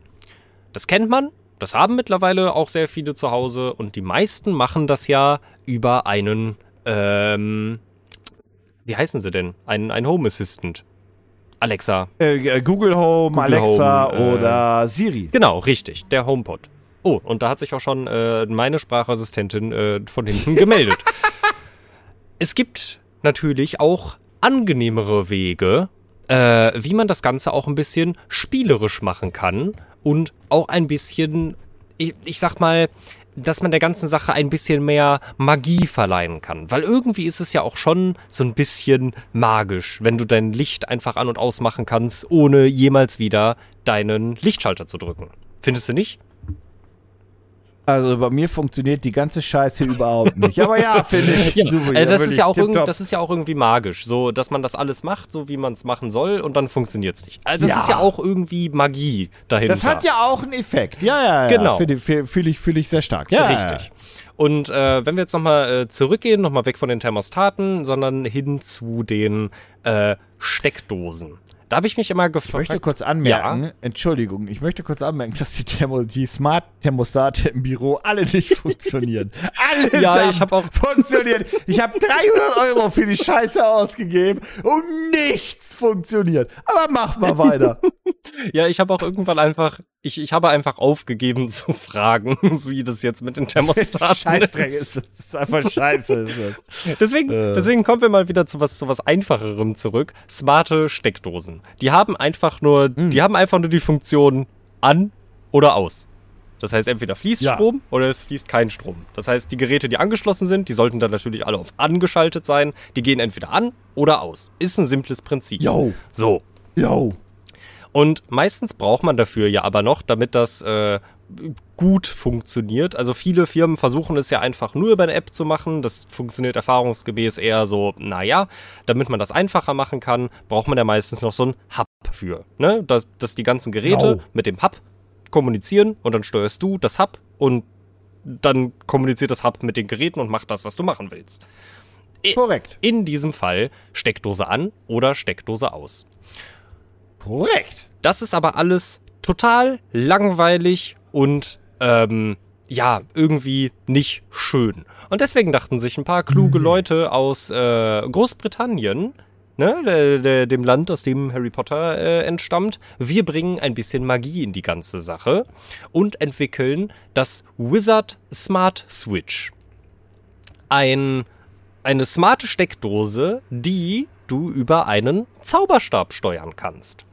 Das kennt man, das haben mittlerweile auch sehr viele zu Hause und die meisten machen das ja über einen ähm, wie heißen sie denn? Ein, ein Home Assistant. Alexa. Äh, äh Google Home, Google Alexa Home, oder äh, Siri. Genau, richtig. Der HomePod. Oh, und da hat sich auch schon äh, meine Sprachassistentin äh, von hinten gemeldet. es gibt natürlich auch angenehmere Wege, äh, wie man das Ganze auch ein bisschen spielerisch machen kann und auch ein bisschen, ich, ich sag mal, dass man der ganzen Sache ein bisschen mehr Magie verleihen kann. Weil irgendwie ist es ja auch schon so ein bisschen magisch, wenn du dein Licht einfach an und ausmachen kannst, ohne jemals wieder deinen Lichtschalter zu drücken. Findest du nicht? Also bei mir funktioniert die ganze Scheiße überhaupt nicht. Aber ja, finde ich ja, super. Äh, das, ist ja auch das ist ja auch irgendwie magisch, so dass man das alles macht, so wie man es machen soll und dann funktioniert es nicht. Also das ja. ist ja auch irgendwie Magie dahinter. Das hat ja auch einen Effekt. Ja, ja, ja. Genau. Fühle fühl ich, fühl ich sehr stark. Ja, richtig. Und äh, wenn wir jetzt nochmal äh, zurückgehen, nochmal weg von den Thermostaten, sondern hin zu den äh, Steckdosen. Da habe ich mich immer gefragt. Ich möchte kurz anmerken, ja. Entschuldigung, ich möchte kurz anmerken, dass die, Thermo, die Smart-Thermostate im Büro alle nicht funktionieren. alle ja, ich habe auch funktioniert. Ich habe 300 Euro für die Scheiße ausgegeben und nichts funktioniert. Aber mach mal weiter. Ja, ich habe auch irgendwann einfach, ich, ich habe einfach aufgegeben zu fragen, wie das jetzt mit den Thermostaten Scheißdreck ist. Das ist einfach scheiße. deswegen, äh. deswegen kommen wir mal wieder zu was, zu was Einfacherem zurück. Smarte Steckdosen. Die haben einfach nur, mhm. die haben einfach nur die Funktion an oder aus. Das heißt, entweder fließt ja. Strom oder es fließt kein Strom. Das heißt, die Geräte, die angeschlossen sind, die sollten dann natürlich alle auf angeschaltet sein. Die gehen entweder an oder aus. Ist ein simples Prinzip. Jo. So. Jo. Und meistens braucht man dafür ja aber noch, damit das äh, gut funktioniert. Also viele Firmen versuchen es ja einfach nur über eine App zu machen. Das funktioniert erfahrungsgemäß eher so, naja, damit man das einfacher machen kann, braucht man ja meistens noch so ein Hub für. Ne? Dass, dass die ganzen Geräte no. mit dem Hub kommunizieren und dann steuerst du das Hub und dann kommuniziert das Hub mit den Geräten und macht das, was du machen willst. Korrekt. In diesem Fall Steckdose an oder Steckdose aus. Korrekt. Das ist aber alles total langweilig und ähm, ja, irgendwie nicht schön. Und deswegen dachten sich ein paar kluge mhm. Leute aus äh, Großbritannien, ne, de, de, dem Land, aus dem Harry Potter äh, entstammt, wir bringen ein bisschen Magie in die ganze Sache und entwickeln das Wizard Smart Switch. Ein, eine smarte Steckdose, die du über einen Zauberstab steuern kannst.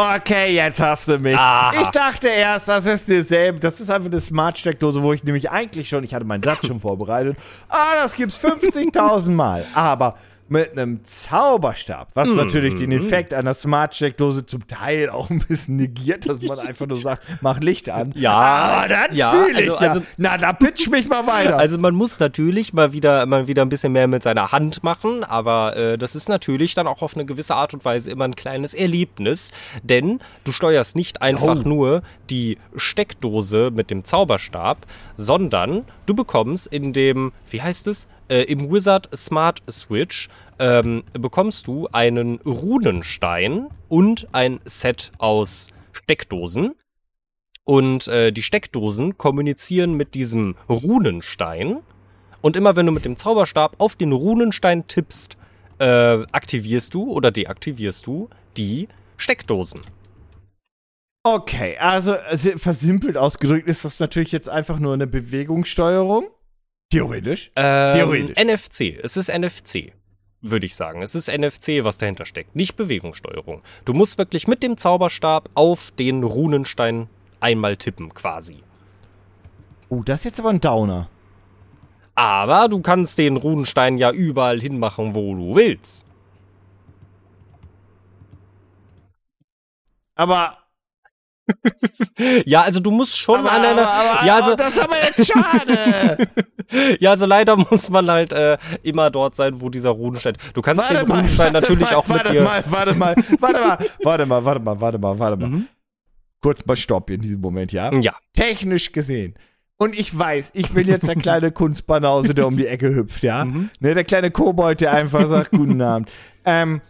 Okay, jetzt hast du mich. Aha. Ich dachte erst, das ist dieselbe. Das ist einfach eine Smart-Steckdose, wo ich nämlich eigentlich schon, ich hatte meinen Satz schon vorbereitet. Ah, das gibt's 50.000 Mal. Aber mit einem Zauberstab, was mm. natürlich den Effekt einer Smart Steckdose zum Teil auch ein bisschen negiert, dass man einfach nur sagt, mach Licht an. Ja, aber das ja, fühle ich also, ja. Also, Na, da pitch mich mal weiter. Also man muss natürlich mal wieder, mal wieder ein bisschen mehr mit seiner Hand machen, aber äh, das ist natürlich dann auch auf eine gewisse Art und Weise immer ein kleines Erlebnis, denn du steuerst nicht einfach oh. nur die Steckdose mit dem Zauberstab, sondern du bekommst in dem, wie heißt es? Äh, Im Wizard Smart Switch ähm, bekommst du einen Runenstein und ein Set aus Steckdosen. Und äh, die Steckdosen kommunizieren mit diesem Runenstein. Und immer wenn du mit dem Zauberstab auf den Runenstein tippst, äh, aktivierst du oder deaktivierst du die Steckdosen. Okay, also, also versimpelt ausgedrückt ist das natürlich jetzt einfach nur eine Bewegungssteuerung. Theoretisch? Ähm, Theoretisch. NFC. Es ist NFC, würde ich sagen. Es ist NFC, was dahinter steckt, nicht Bewegungssteuerung. Du musst wirklich mit dem Zauberstab auf den Runenstein einmal tippen, quasi. Oh, das ist jetzt aber ein Downer. Aber du kannst den Runenstein ja überall hinmachen, wo du willst. Aber Ja, also du musst schon aber, an einer. aber, aber, ja, also, das ist aber jetzt schade. ja, also leider muss man halt äh, immer dort sein, wo dieser Runenstein. Du kannst Warte den mal, Runenstein warte natürlich mal, auch mit warte dir. Mal, warte mal, warte mal, warte mal, warte mal, warte mal, warte mal. Mhm. Kurz mal Stopp in diesem Moment, ja? Ja. Technisch gesehen. Und ich weiß, ich bin jetzt der kleine Kunstbanause, der um die Ecke hüpft, ja? Mhm. Ne, der kleine Kobold, der einfach sagt, guten Abend. Ähm,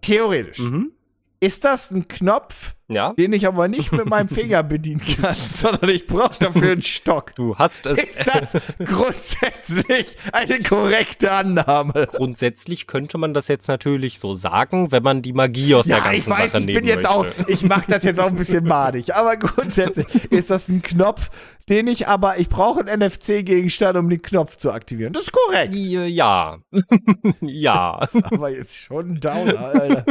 theoretisch. Mhm. Ist das ein Knopf, Ja. den ich aber nicht mit meinem Finger bedienen kann, sondern ich brauche dafür einen Stock? Du hast es. Ist das grundsätzlich eine korrekte Annahme? Grundsätzlich könnte man das jetzt natürlich so sagen, wenn man die Magie aus der Ja, ganzen ich weiß, Sache ich nehmen bin jetzt auch, möchte. ich mache das jetzt auch ein bisschen madig, aber grundsätzlich ist das ein Knopf, den ich aber, ich brauche einen NFC-Gegenstand, um den Knopf zu aktivieren. Das ist korrekt. Ja. ja. Aber jetzt schon ein Downer, Alter.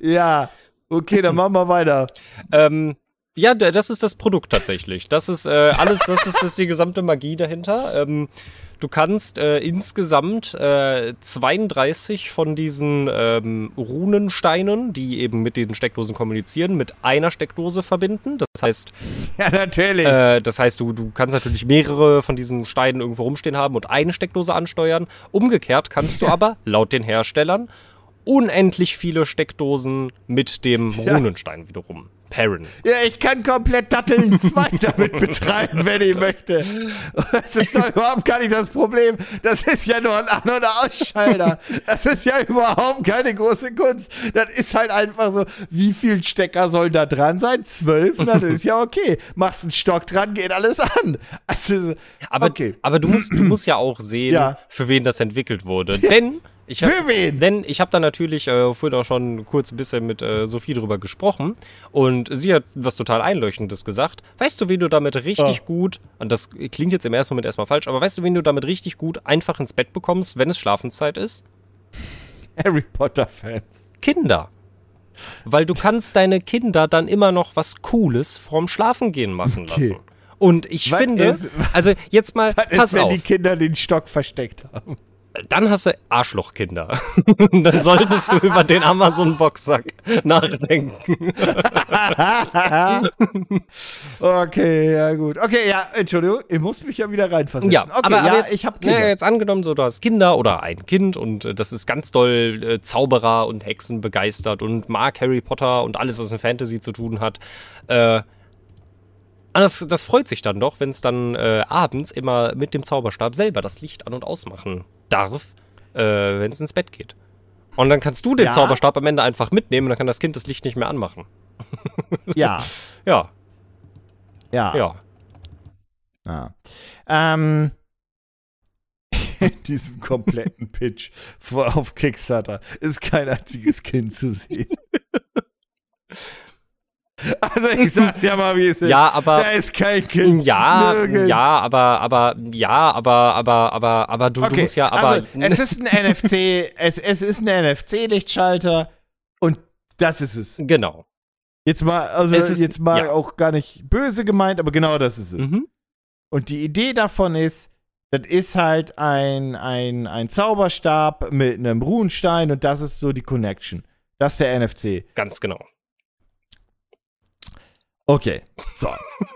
Ja, okay, dann machen wir weiter. Ähm, ja, das ist das Produkt tatsächlich. Das ist äh, alles, das ist, das ist die gesamte Magie dahinter. Ähm, du kannst äh, insgesamt äh, 32 von diesen ähm, Runensteinen, die eben mit den Steckdosen kommunizieren, mit einer Steckdose verbinden. Das heißt, Ja, natürlich. äh, das heißt, du, du kannst natürlich mehrere von diesen Steinen irgendwo rumstehen haben und eine Steckdose ansteuern. Umgekehrt kannst du aber, laut den Herstellern, unendlich viele Steckdosen mit dem Ja. Runenstein wiederum pairen. Ja, ich kann komplett Datteln 2 damit betreiben, wenn ich möchte. Das ist doch überhaupt gar nicht das Problem. Das ist ja nur ein An- und Ausschalter. Das ist ja überhaupt keine große Kunst. Das ist halt einfach so, wie viel Stecker sollen da dran sein? Zwölf? Na, das ist ja okay. Machst einen Stock dran, geht alles an. Also, Aber, okay. aber du musst, du musst ja auch sehen, Ja. für wen das entwickelt wurde. Denn ich hab, Für wen? Denn ich habe da natürlich äh, vorhin auch schon kurz ein bisschen mit äh, Sophie drüber gesprochen und sie hat was total Einleuchtendes gesagt. Weißt du, wie du damit richtig Oh. gut, und das klingt jetzt im ersten Moment erstmal falsch, aber weißt du, wen du damit richtig gut einfach ins Bett bekommst, wenn es Schlafenszeit ist? Harry Potter-Fan. Kinder. Weil du kannst deine Kinder dann immer noch was Cooles vorm Schlafengehen machen Okay. lassen. Und ich Was finde, ist- also jetzt mal, Was pass ist, wenn auf. die Kinder den Stock versteckt haben? Dann hast du Arschlochkinder. Dann solltest du über den Amazon-Boxsack nachdenken. Okay, ja gut. Okay, ja, Entschuldigung, ich muss mich ja wieder reinversetzen. Ja, okay, aber, ja, aber jetzt, ich habe Kinder. jetzt angenommen, so du hast Kinder oder ein Kind und äh, das ist ganz doll äh, Zauberer und Hexen begeistert und mag Harry Potter und alles, was mit Fantasy zu tun hat. Äh, und das, das freut sich dann doch, wenn es dann äh, abends immer mit dem Zauberstab selber das Licht an- und ausmachen darf, äh, wenn es ins Bett geht. Und dann kannst du den Ja. Zauberstab am Ende einfach mitnehmen und dann kann das Kind das Licht nicht mehr anmachen. Ja, Ja, ja. ja. ja. Ähm, in diesem kompletten Pitch auf Kickstarter ist kein einziges Kind zu sehen. Also ich sag's ja mal, wie es ist. Ja, aber- Da ist kein Kind. Ja, Nirgends. ja, aber, aber, ja, aber, aber, aber, aber du, du Okay, musst ja, aber. also, es ist ein NFC, es, es ist ein NFC-Lichtschalter und das ist es. genau. Jetzt mal, also Es ist- jetzt mal ja. auch gar nicht böse gemeint, aber genau das ist es. Mhm. Und die Idee davon ist, das ist halt ein, ein, ein Zauberstab mit einem Runenstein und das ist so die Connection. Das ist der NFC. Ganz genau. Okay, so.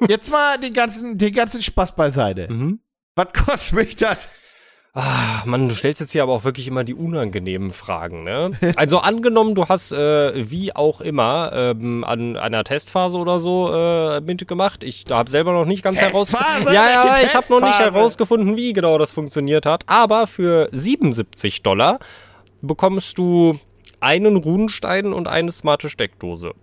Jetzt mal den ganzen, den ganzen Spaß beiseite. Mhm. Was kostet mich das? Ah, Mann, du stellst jetzt hier aber auch wirklich immer die unangenehmen Fragen, ne? Also angenommen, du hast äh, wie auch immer ähm, an einer Testphase oder so äh, mitgemacht. Ich habe selber noch nicht ganz herausgefunden. Ja, ja, ich habe noch nicht herausgefunden, wie genau das funktioniert hat. Aber für 77 Dollar bekommst du einen Runenstein und eine smarte Steckdose.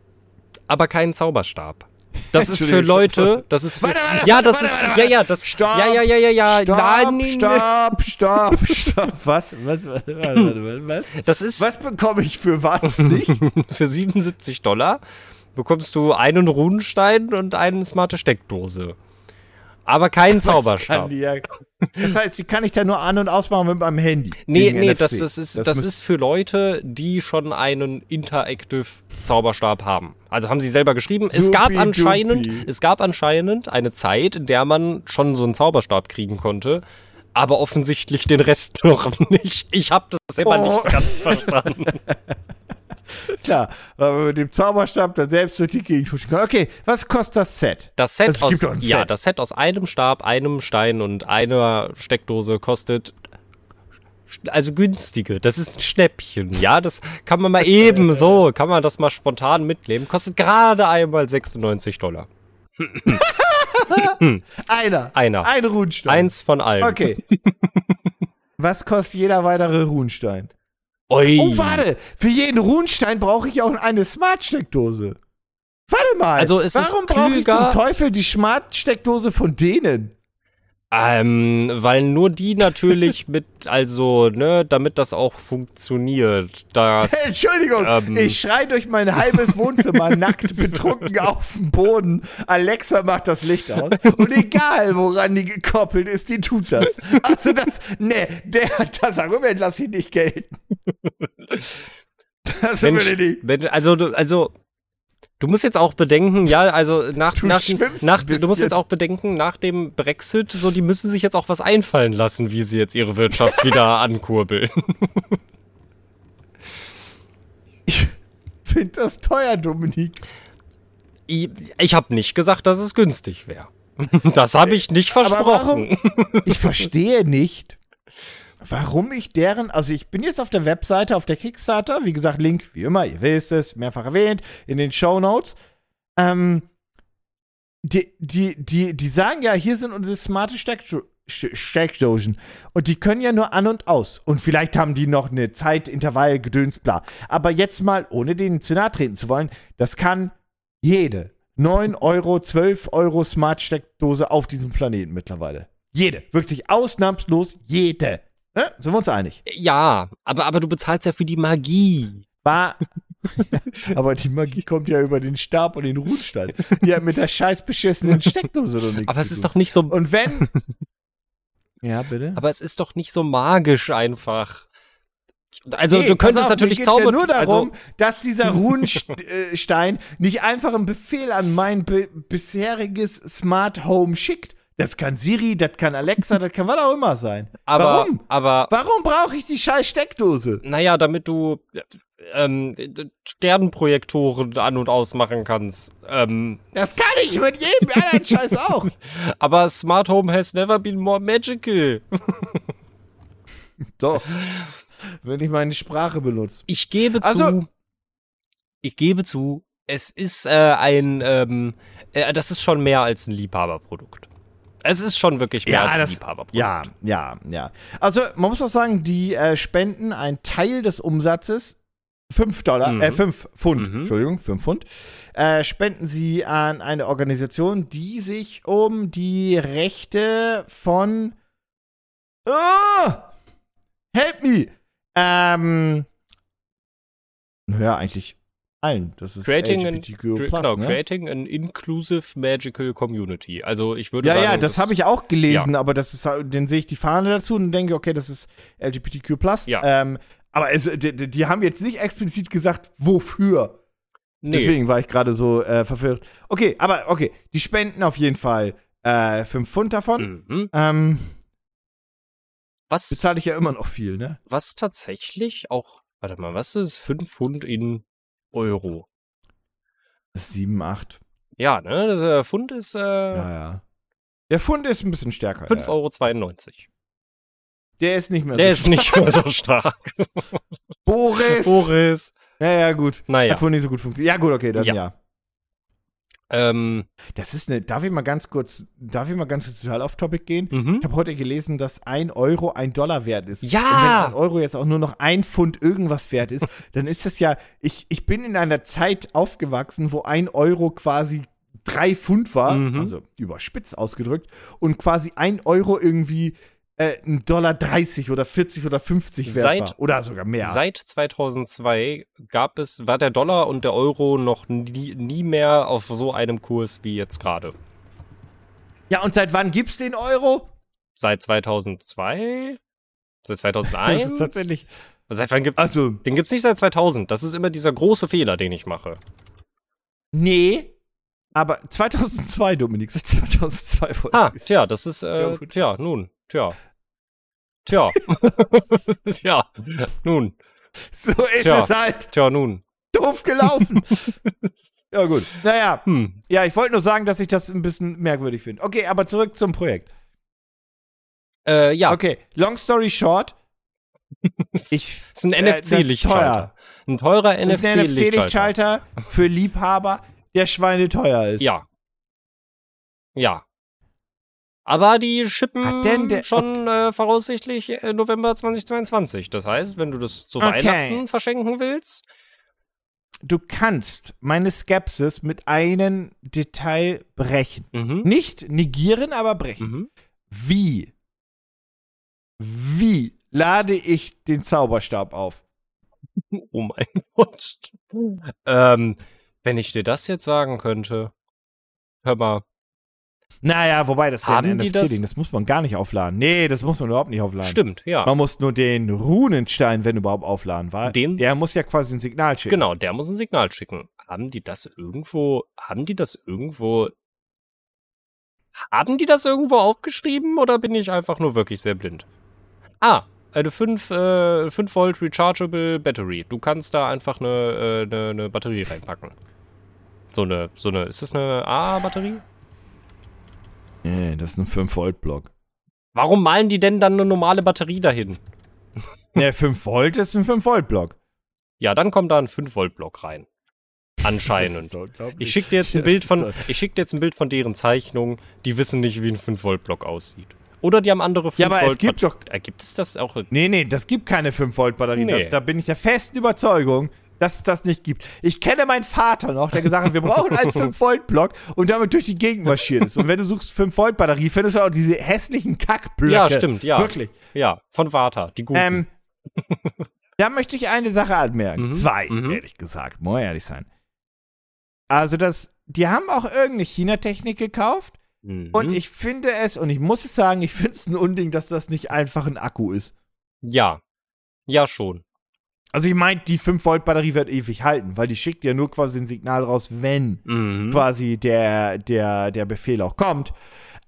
Aber keinen Zauberstab. Das ist für Leute, das ist für, Warte, warte, ja, das warte, ist, ja, ja, das, Stopp, ja, ja, ja, ja, ja, Stopp, nein, stopp, stopp, stopp. Was? Was? Was? Was? Das ist Was bekomme ich für was nicht? für 77 Dollar bekommst du einen Runenstein und eine smarte Steckdose. Aber keinen Kann Zauberstab. die ja, das heißt, die kann ich dann nur an- und ausmachen mit meinem Handy. Nee, nee, das, das, ist, das, muss- ist für Leute, die schon einen Interactive Zauberstab haben. Also haben sie selber geschrieben, es gab anscheinend, es gab anscheinend eine Zeit, in der man schon so einen Zauberstab kriegen konnte, aber offensichtlich den Rest noch nicht. Ich habe das selber Oh. nicht ganz verstanden. Klar, weil man mit dem Zauberstab dann selbst durch die Gegend huschen kann. Okay, was kostet das Set? Das Set Es aus gibt doch ein ja, Set. das Set aus einem Stab, einem Stein und einer Steckdose kostet also günstige. Das ist ein Schnäppchen. Ja, das kann man mal eben so, kann man das mal spontan mitnehmen. Kostet gerade einmal 96 Dollar. Einer. Einer. Ein Runenstein. Eins von allen. Okay. was kostet jeder weitere Runenstein? Ui. Oh, warte! Für jeden Runenstein brauche ich auch eine Smart-Steckdose. Warte mal. Also Warum brauche ich zum Teufel die Smart-Steckdose von denen? Ähm, weil nur die natürlich mit, also, ne, damit das auch funktioniert. Das, Entschuldigung, Ähm. ich schrei durch mein halbes Wohnzimmer nackt betrunken auf dem Boden. Alexa macht das Licht aus. Und egal, woran die gekoppelt ist, die tut das. Also das, ne, der, das Argument lasse ich nicht gelten. Das Mensch, würde nicht. wenn, also, also, du musst jetzt auch bedenken, ja, also nach, Du nach, nach du musst jetzt auch bedenken, nach dem Brexit, so, die müssen sich jetzt auch was einfallen lassen, wie sie jetzt ihre Wirtschaft wieder ankurbeln. Ich finde das teuer, Dominik. Ich, ich habe nicht gesagt, dass es günstig wäre. Das habe ich nicht versprochen. Ich verstehe nicht, warum ich deren, also ich bin jetzt auf der Webseite, auf der Kickstarter, wie gesagt, Link, wie immer, ihr wisst es, mehrfach erwähnt, in den Show Notes. Ähm, die, die, die, die sagen ja, hier sind unsere smarte Steckdo Sch- Steckdosen. Und die können ja nur an und aus. Und vielleicht haben die noch eine Zeitintervall, Gedöns, bla. Aber jetzt mal, ohne denen zu nahe treten zu wollen, das kann jede 9 Euro, 12 Euro Smart-Steckdose auf diesem Planeten mittlerweile. Jede. Wirklich ausnahmslos jede. Ne? Sind wir uns einig? Ja, aber, aber du bezahlst ja für die Magie. War. Aber die Magie kommt ja über den Stab und den Ruhenstein. Die hat mit der scheiß beschissenen Steckdose doch nichts Aber es ist doch nicht so, Und wenn. ja, bitte? aber es ist doch nicht so magisch einfach. Also Nee, du könntest auf, natürlich zaubern. ja nur darum, also, dass dieser Runenstein nicht einfach einen Befehl an mein bisheriges Smart Home schickt. Das kann Siri, das kann Alexa, das kann was auch immer sein. aber, Warum? aber Warum brauche ich die scheiß Steckdose? Naja, damit du ähm, Sternenprojektoren an- und ausmachen kannst. Ähm, Das kann ich mit jedem anderen Scheiß auch. aber Smart Home has never been more magical. Doch. Wenn ich meine Sprache benutze. Ich gebe Also- zu. Ich gebe zu, es ist äh, ein, ähm, äh, das ist schon mehr als ein Liebhaberprodukt. Es ist schon wirklich mehr als ein Liebhaberprodukt. ja, ja, ja. Also, man muss auch sagen, die äh, spenden einen Teil des Umsatzes, 5 Dollar, Mhm. äh, 5 Pfund, Mhm. Entschuldigung, 5 Pfund, äh, spenden sie an eine Organisation, die sich um die Rechte von. Oh, help me! Ähm. Naja, eigentlich allen. Das ist Creating an, LGBTQ+, cre- genau, ne? creating an inclusive magical community. Also ich würde Ja, sagen, ja, das habe ich auch gelesen, aber das ist, dann sehe ich die Fahne dazu und denke, okay, das ist LGBTQ+. Ja. Ähm, aber es, die, die haben jetzt nicht explizit gesagt, wofür. nee, Deswegen war ich gerade so äh, verwirrt. Okay, aber okay, die spenden auf jeden Fall äh, 5 Pfund davon. Mhm. Ähm, Was, bezahle ich ja immer noch viel, ne? was tatsächlich auch, warte mal, was ist 5 Pfund in Euro? 7, 8. Ja, ne, der Pfund ist äh, Ja, ja. Der Pfund ist ein bisschen stärker. 5,92 ja. Euro. Der ist nicht mehr Der so ist nicht mehr so stark. Boris! Boris. Ja, ja, gut. Naja. Hat wohl nicht so gut funktioniert. Ja, gut, okay, dann Ja. ja. Ähm, Das ist eine, darf ich mal ganz kurz, darf ich mal ganz kurz total off-topic gehen? mhm. Ich habe heute gelesen, dass ein Euro ein Dollar wert ist. Ja! Und wenn ein Euro jetzt auch nur noch ein Pfund irgendwas wert ist, dann ist das ja, ich, ich bin in einer Zeit aufgewachsen, wo ein Euro quasi drei Pfund war, Mhm. also überspitzt ausgedrückt, und quasi ein Euro irgendwie äh, ein Dollar 30 oder 40 oder 50 wert Seit- war. Oder sogar mehr. Seit 2002 gab es, war der Dollar und der Euro noch nie, nie mehr auf so einem Kurs wie jetzt gerade. ja, und seit wann gibt's den Euro? Seit 2002? Seit Das 2001? ist tatsächlich, Seit wann gibt's? also, Den gibt's nicht seit 2000. Das ist immer dieser große Fehler, den ich mache. nee, aber 2002, Dominik, seit 2002 voll. Ah, tja, das ist, äh, Ja, tja, nun, tja. Tja. tja, nun, So ist Tja. es halt. tja, nun. doof gelaufen. ja, gut. Naja, Hm. ja, ich wollte nur sagen, dass ich das ein bisschen merkwürdig finde. Okay, aber zurück zum Projekt. Äh, ja, Okay, long story short. Ich, ist ein äh, das NFC-Lichtschalter. Ein teurer Das ist ein NFC-Lichtschalter. NFC-Lichtschalter für Liebhaber, der schweineteuer ist. Ja. Ja. Aber die schippen der- schon äh, voraussichtlich äh, November 2022. Das heißt, wenn du das zu Okay. Weihnachten verschenken willst, Du kannst meine Skepsis mit einem Detail brechen. mhm. Nicht negieren, aber brechen. Mhm. Wie? Wie lade ich den Zauberstab auf? Oh mein Gott. ähm, wenn ich dir das jetzt sagen könnte, hör mal, Naja, wobei das ist ja Haben ein die NFC-Ding, das- das muss man gar nicht aufladen. Nee, das muss man überhaupt nicht aufladen. stimmt, ja. Man muss nur den Runenstein, wenn überhaupt, aufladen, weil Den- der muss ja quasi ein Signal schicken. Genau, der muss ein Signal schicken. Haben die das irgendwo, haben die das irgendwo, haben die das irgendwo aufgeschrieben oder bin ich einfach nur wirklich sehr blind? Ah, eine 5, äh, 5 Volt Rechargeable Battery. Du kannst da einfach eine, äh, eine, eine Batterie reinpacken. So eine, so eine, ist das eine AA-Batterie? Nee, das ist ein 5-Volt-Block. Warum malen die denn dann eine normale Batterie dahin? Ne, 5 Volt ist ein 5-Volt-Block. Ja, dann kommt da ein 5 Volt Block rein. Anscheinend. Ich schicke dir jetzt ein Bild von, ich schick dir jetzt ein Bild von deren Zeichnung. Die wissen nicht, wie ein 5 Volt Block aussieht. Oder die haben andere 5 Ja, aber Volt es gibt doch. Äh, Gibt es das auch? Nee, nee, das gibt keine 5-Volt-Batterie. Nee. Da, da bin ich der festen Überzeugung, dass es das nicht gibt. Ich kenne meinen Vater noch, der gesagt hat, wir brauchen einen 5-Volt-Block und damit durch die Gegend marschiert ist. Und wenn du suchst 5-Volt-Batterie, findest du auch diese hässlichen Kackblöcke. Ja, stimmt, ja. Wirklich. Ja, von Vata, die guten. Ähm, da möchte ich eine Sache anmerken. Mhm, Zwei, mhm. ehrlich gesagt. Muss ehrlich sein. Also, das, die haben auch irgendeine China-Technik gekauft. Mhm. Und ich finde es, und ich muss es sagen, ich finde es ein Unding, dass das nicht einfach ein Akku ist. ja. Ja, schon. Also ich meine, die 5-Volt-Batterie wird ewig halten, weil die schickt ja nur quasi ein Signal raus, wenn Mhm. quasi der, der, der Befehl auch kommt.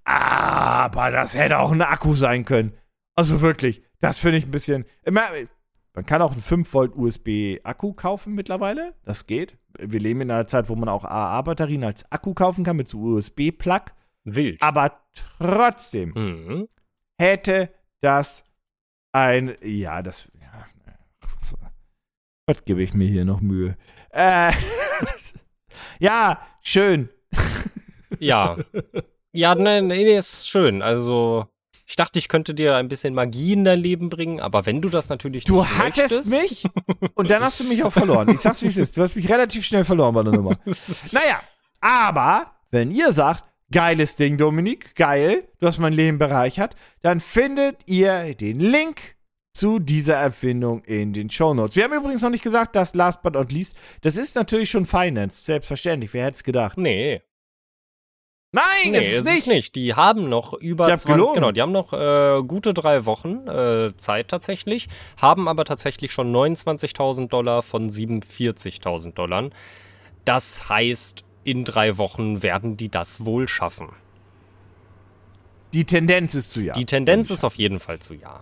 Aber das hätte auch ein Akku sein können. Also wirklich, das finde ich ein bisschen. Man kann auch einen 5-Volt USB-Akku kaufen mittlerweile. Das geht. Wir leben in einer Zeit, wo man auch AA-Batterien als Akku kaufen kann mit so USB-Plug. Wild. Aber trotzdem Mhm. hätte das ein. Ja, das. Was gebe ich mir hier noch Mühe? Äh, ja, schön. Ja. ja, nein, nee, ist schön. Also, ich dachte, ich könnte dir ein bisschen Magie in dein Leben bringen, aber wenn du das natürlich Du nicht hattest möchtest, mich und dann hast du mich auch verloren. Ich sag's, wie es ist. Du hast mich relativ schnell verloren bei der Nummer. Naja, aber wenn ihr sagt, geiles Ding, Dominik, geil, du hast mein Leben bereichert, dann findet ihr den Link zu dieser Erfindung in den Shownotes. Wir haben übrigens noch nicht gesagt, dass last but not least, das ist natürlich schon Finance, selbstverständlich, wer hätte es gedacht? Nee, Nein, nee, es ist nicht. nicht. Die haben noch über Ich hab 20, gelogen. genau, die haben noch äh, gute drei Wochen äh, Zeit tatsächlich, haben aber tatsächlich schon 29.000 Dollar von 47.000 Dollar. Das heißt, in drei Wochen werden die das wohl schaffen. Die Tendenz ist zu ja. Die Tendenz ist auf jeden Fall zu ja.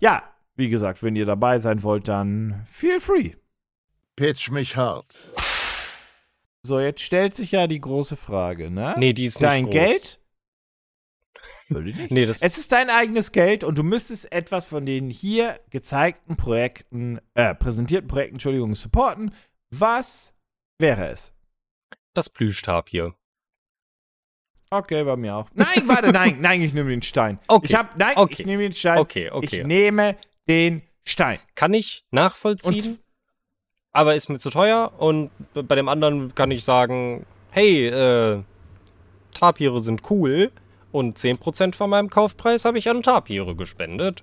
Ja, wie gesagt, wenn ihr dabei sein wollt, dann feel free. Pitch mich hart. So, jetzt stellt sich ja die große Frage, ne? Nee, die ist Dein nicht groß. Geld? Nee, das Es ist dein eigenes Geld und du müsstest etwas von den hier gezeigten Projekten, äh, präsentierten Projekten, Entschuldigung, supporten. Was wäre es? das Plüschtapir. Okay, bei mir auch. Nein, warte, nein, nein, ich nehme den Stein. Okay, Ich hab, nein, okay, ich nehme den Stein. Okay, okay. Ich nehme den Stein. Kann ich nachvollziehen, Und- aber ist mir zu teuer. Und bei dem anderen kann ich sagen, hey, äh, Tapire sind cool und 10% von meinem Kaufpreis habe ich an Tapire gespendet.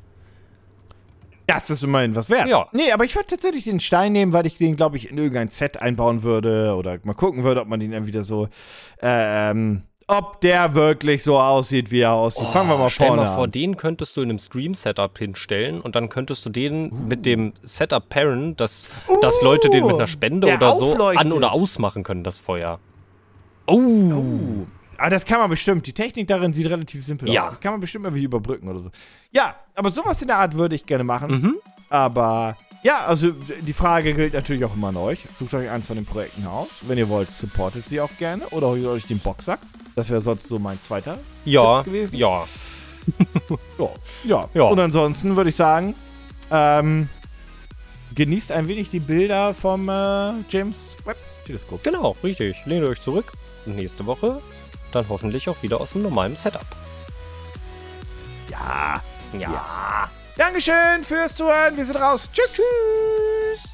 Das ist immerhin was wert. Ja. Nee, aber ich würde tatsächlich den Stein nehmen, weil ich den, glaube ich, in irgendein Set einbauen würde oder mal gucken würde, ob man den dann wieder so, ähm, ob der wirklich so aussieht, wie er aussieht. Fangen wir mal Oh, Stell vorne mal vor, an. den könntest du in einem Stream-Setup hinstellen und dann könntest du den mit dem Setup pairen, dass, dass Leute den mit einer Spende der oder so aufleuchtet. an- oder ausmachen können, das Feuer. Oh. Ah, das kann man bestimmt. Die Technik darin sieht relativ simpel Ja. aus. Das kann man bestimmt irgendwie überbrücken oder so. Ja, aber sowas in der Art würde ich gerne machen. Mhm. Aber Ja, also die Frage gilt natürlich auch immer an euch. Sucht euch eins von den Projekten aus. Wenn ihr wollt, supportet sie auch gerne oder holt euch den Boxsack. Das wäre sonst so mein zweiter Ja, Tipp gewesen. ja. Ja, ja. Ja. Und ansonsten würde ich sagen, ähm, genießt ein wenig die Bilder vom äh, James Webb Teleskop. Genau, richtig. Lehnt euch zurück. Nächste Woche dann hoffentlich auch wieder aus dem normalen Setup. Ja. Ja. Dankeschön fürs Zuhören. Wir sind raus. Tschüss. Tschüss.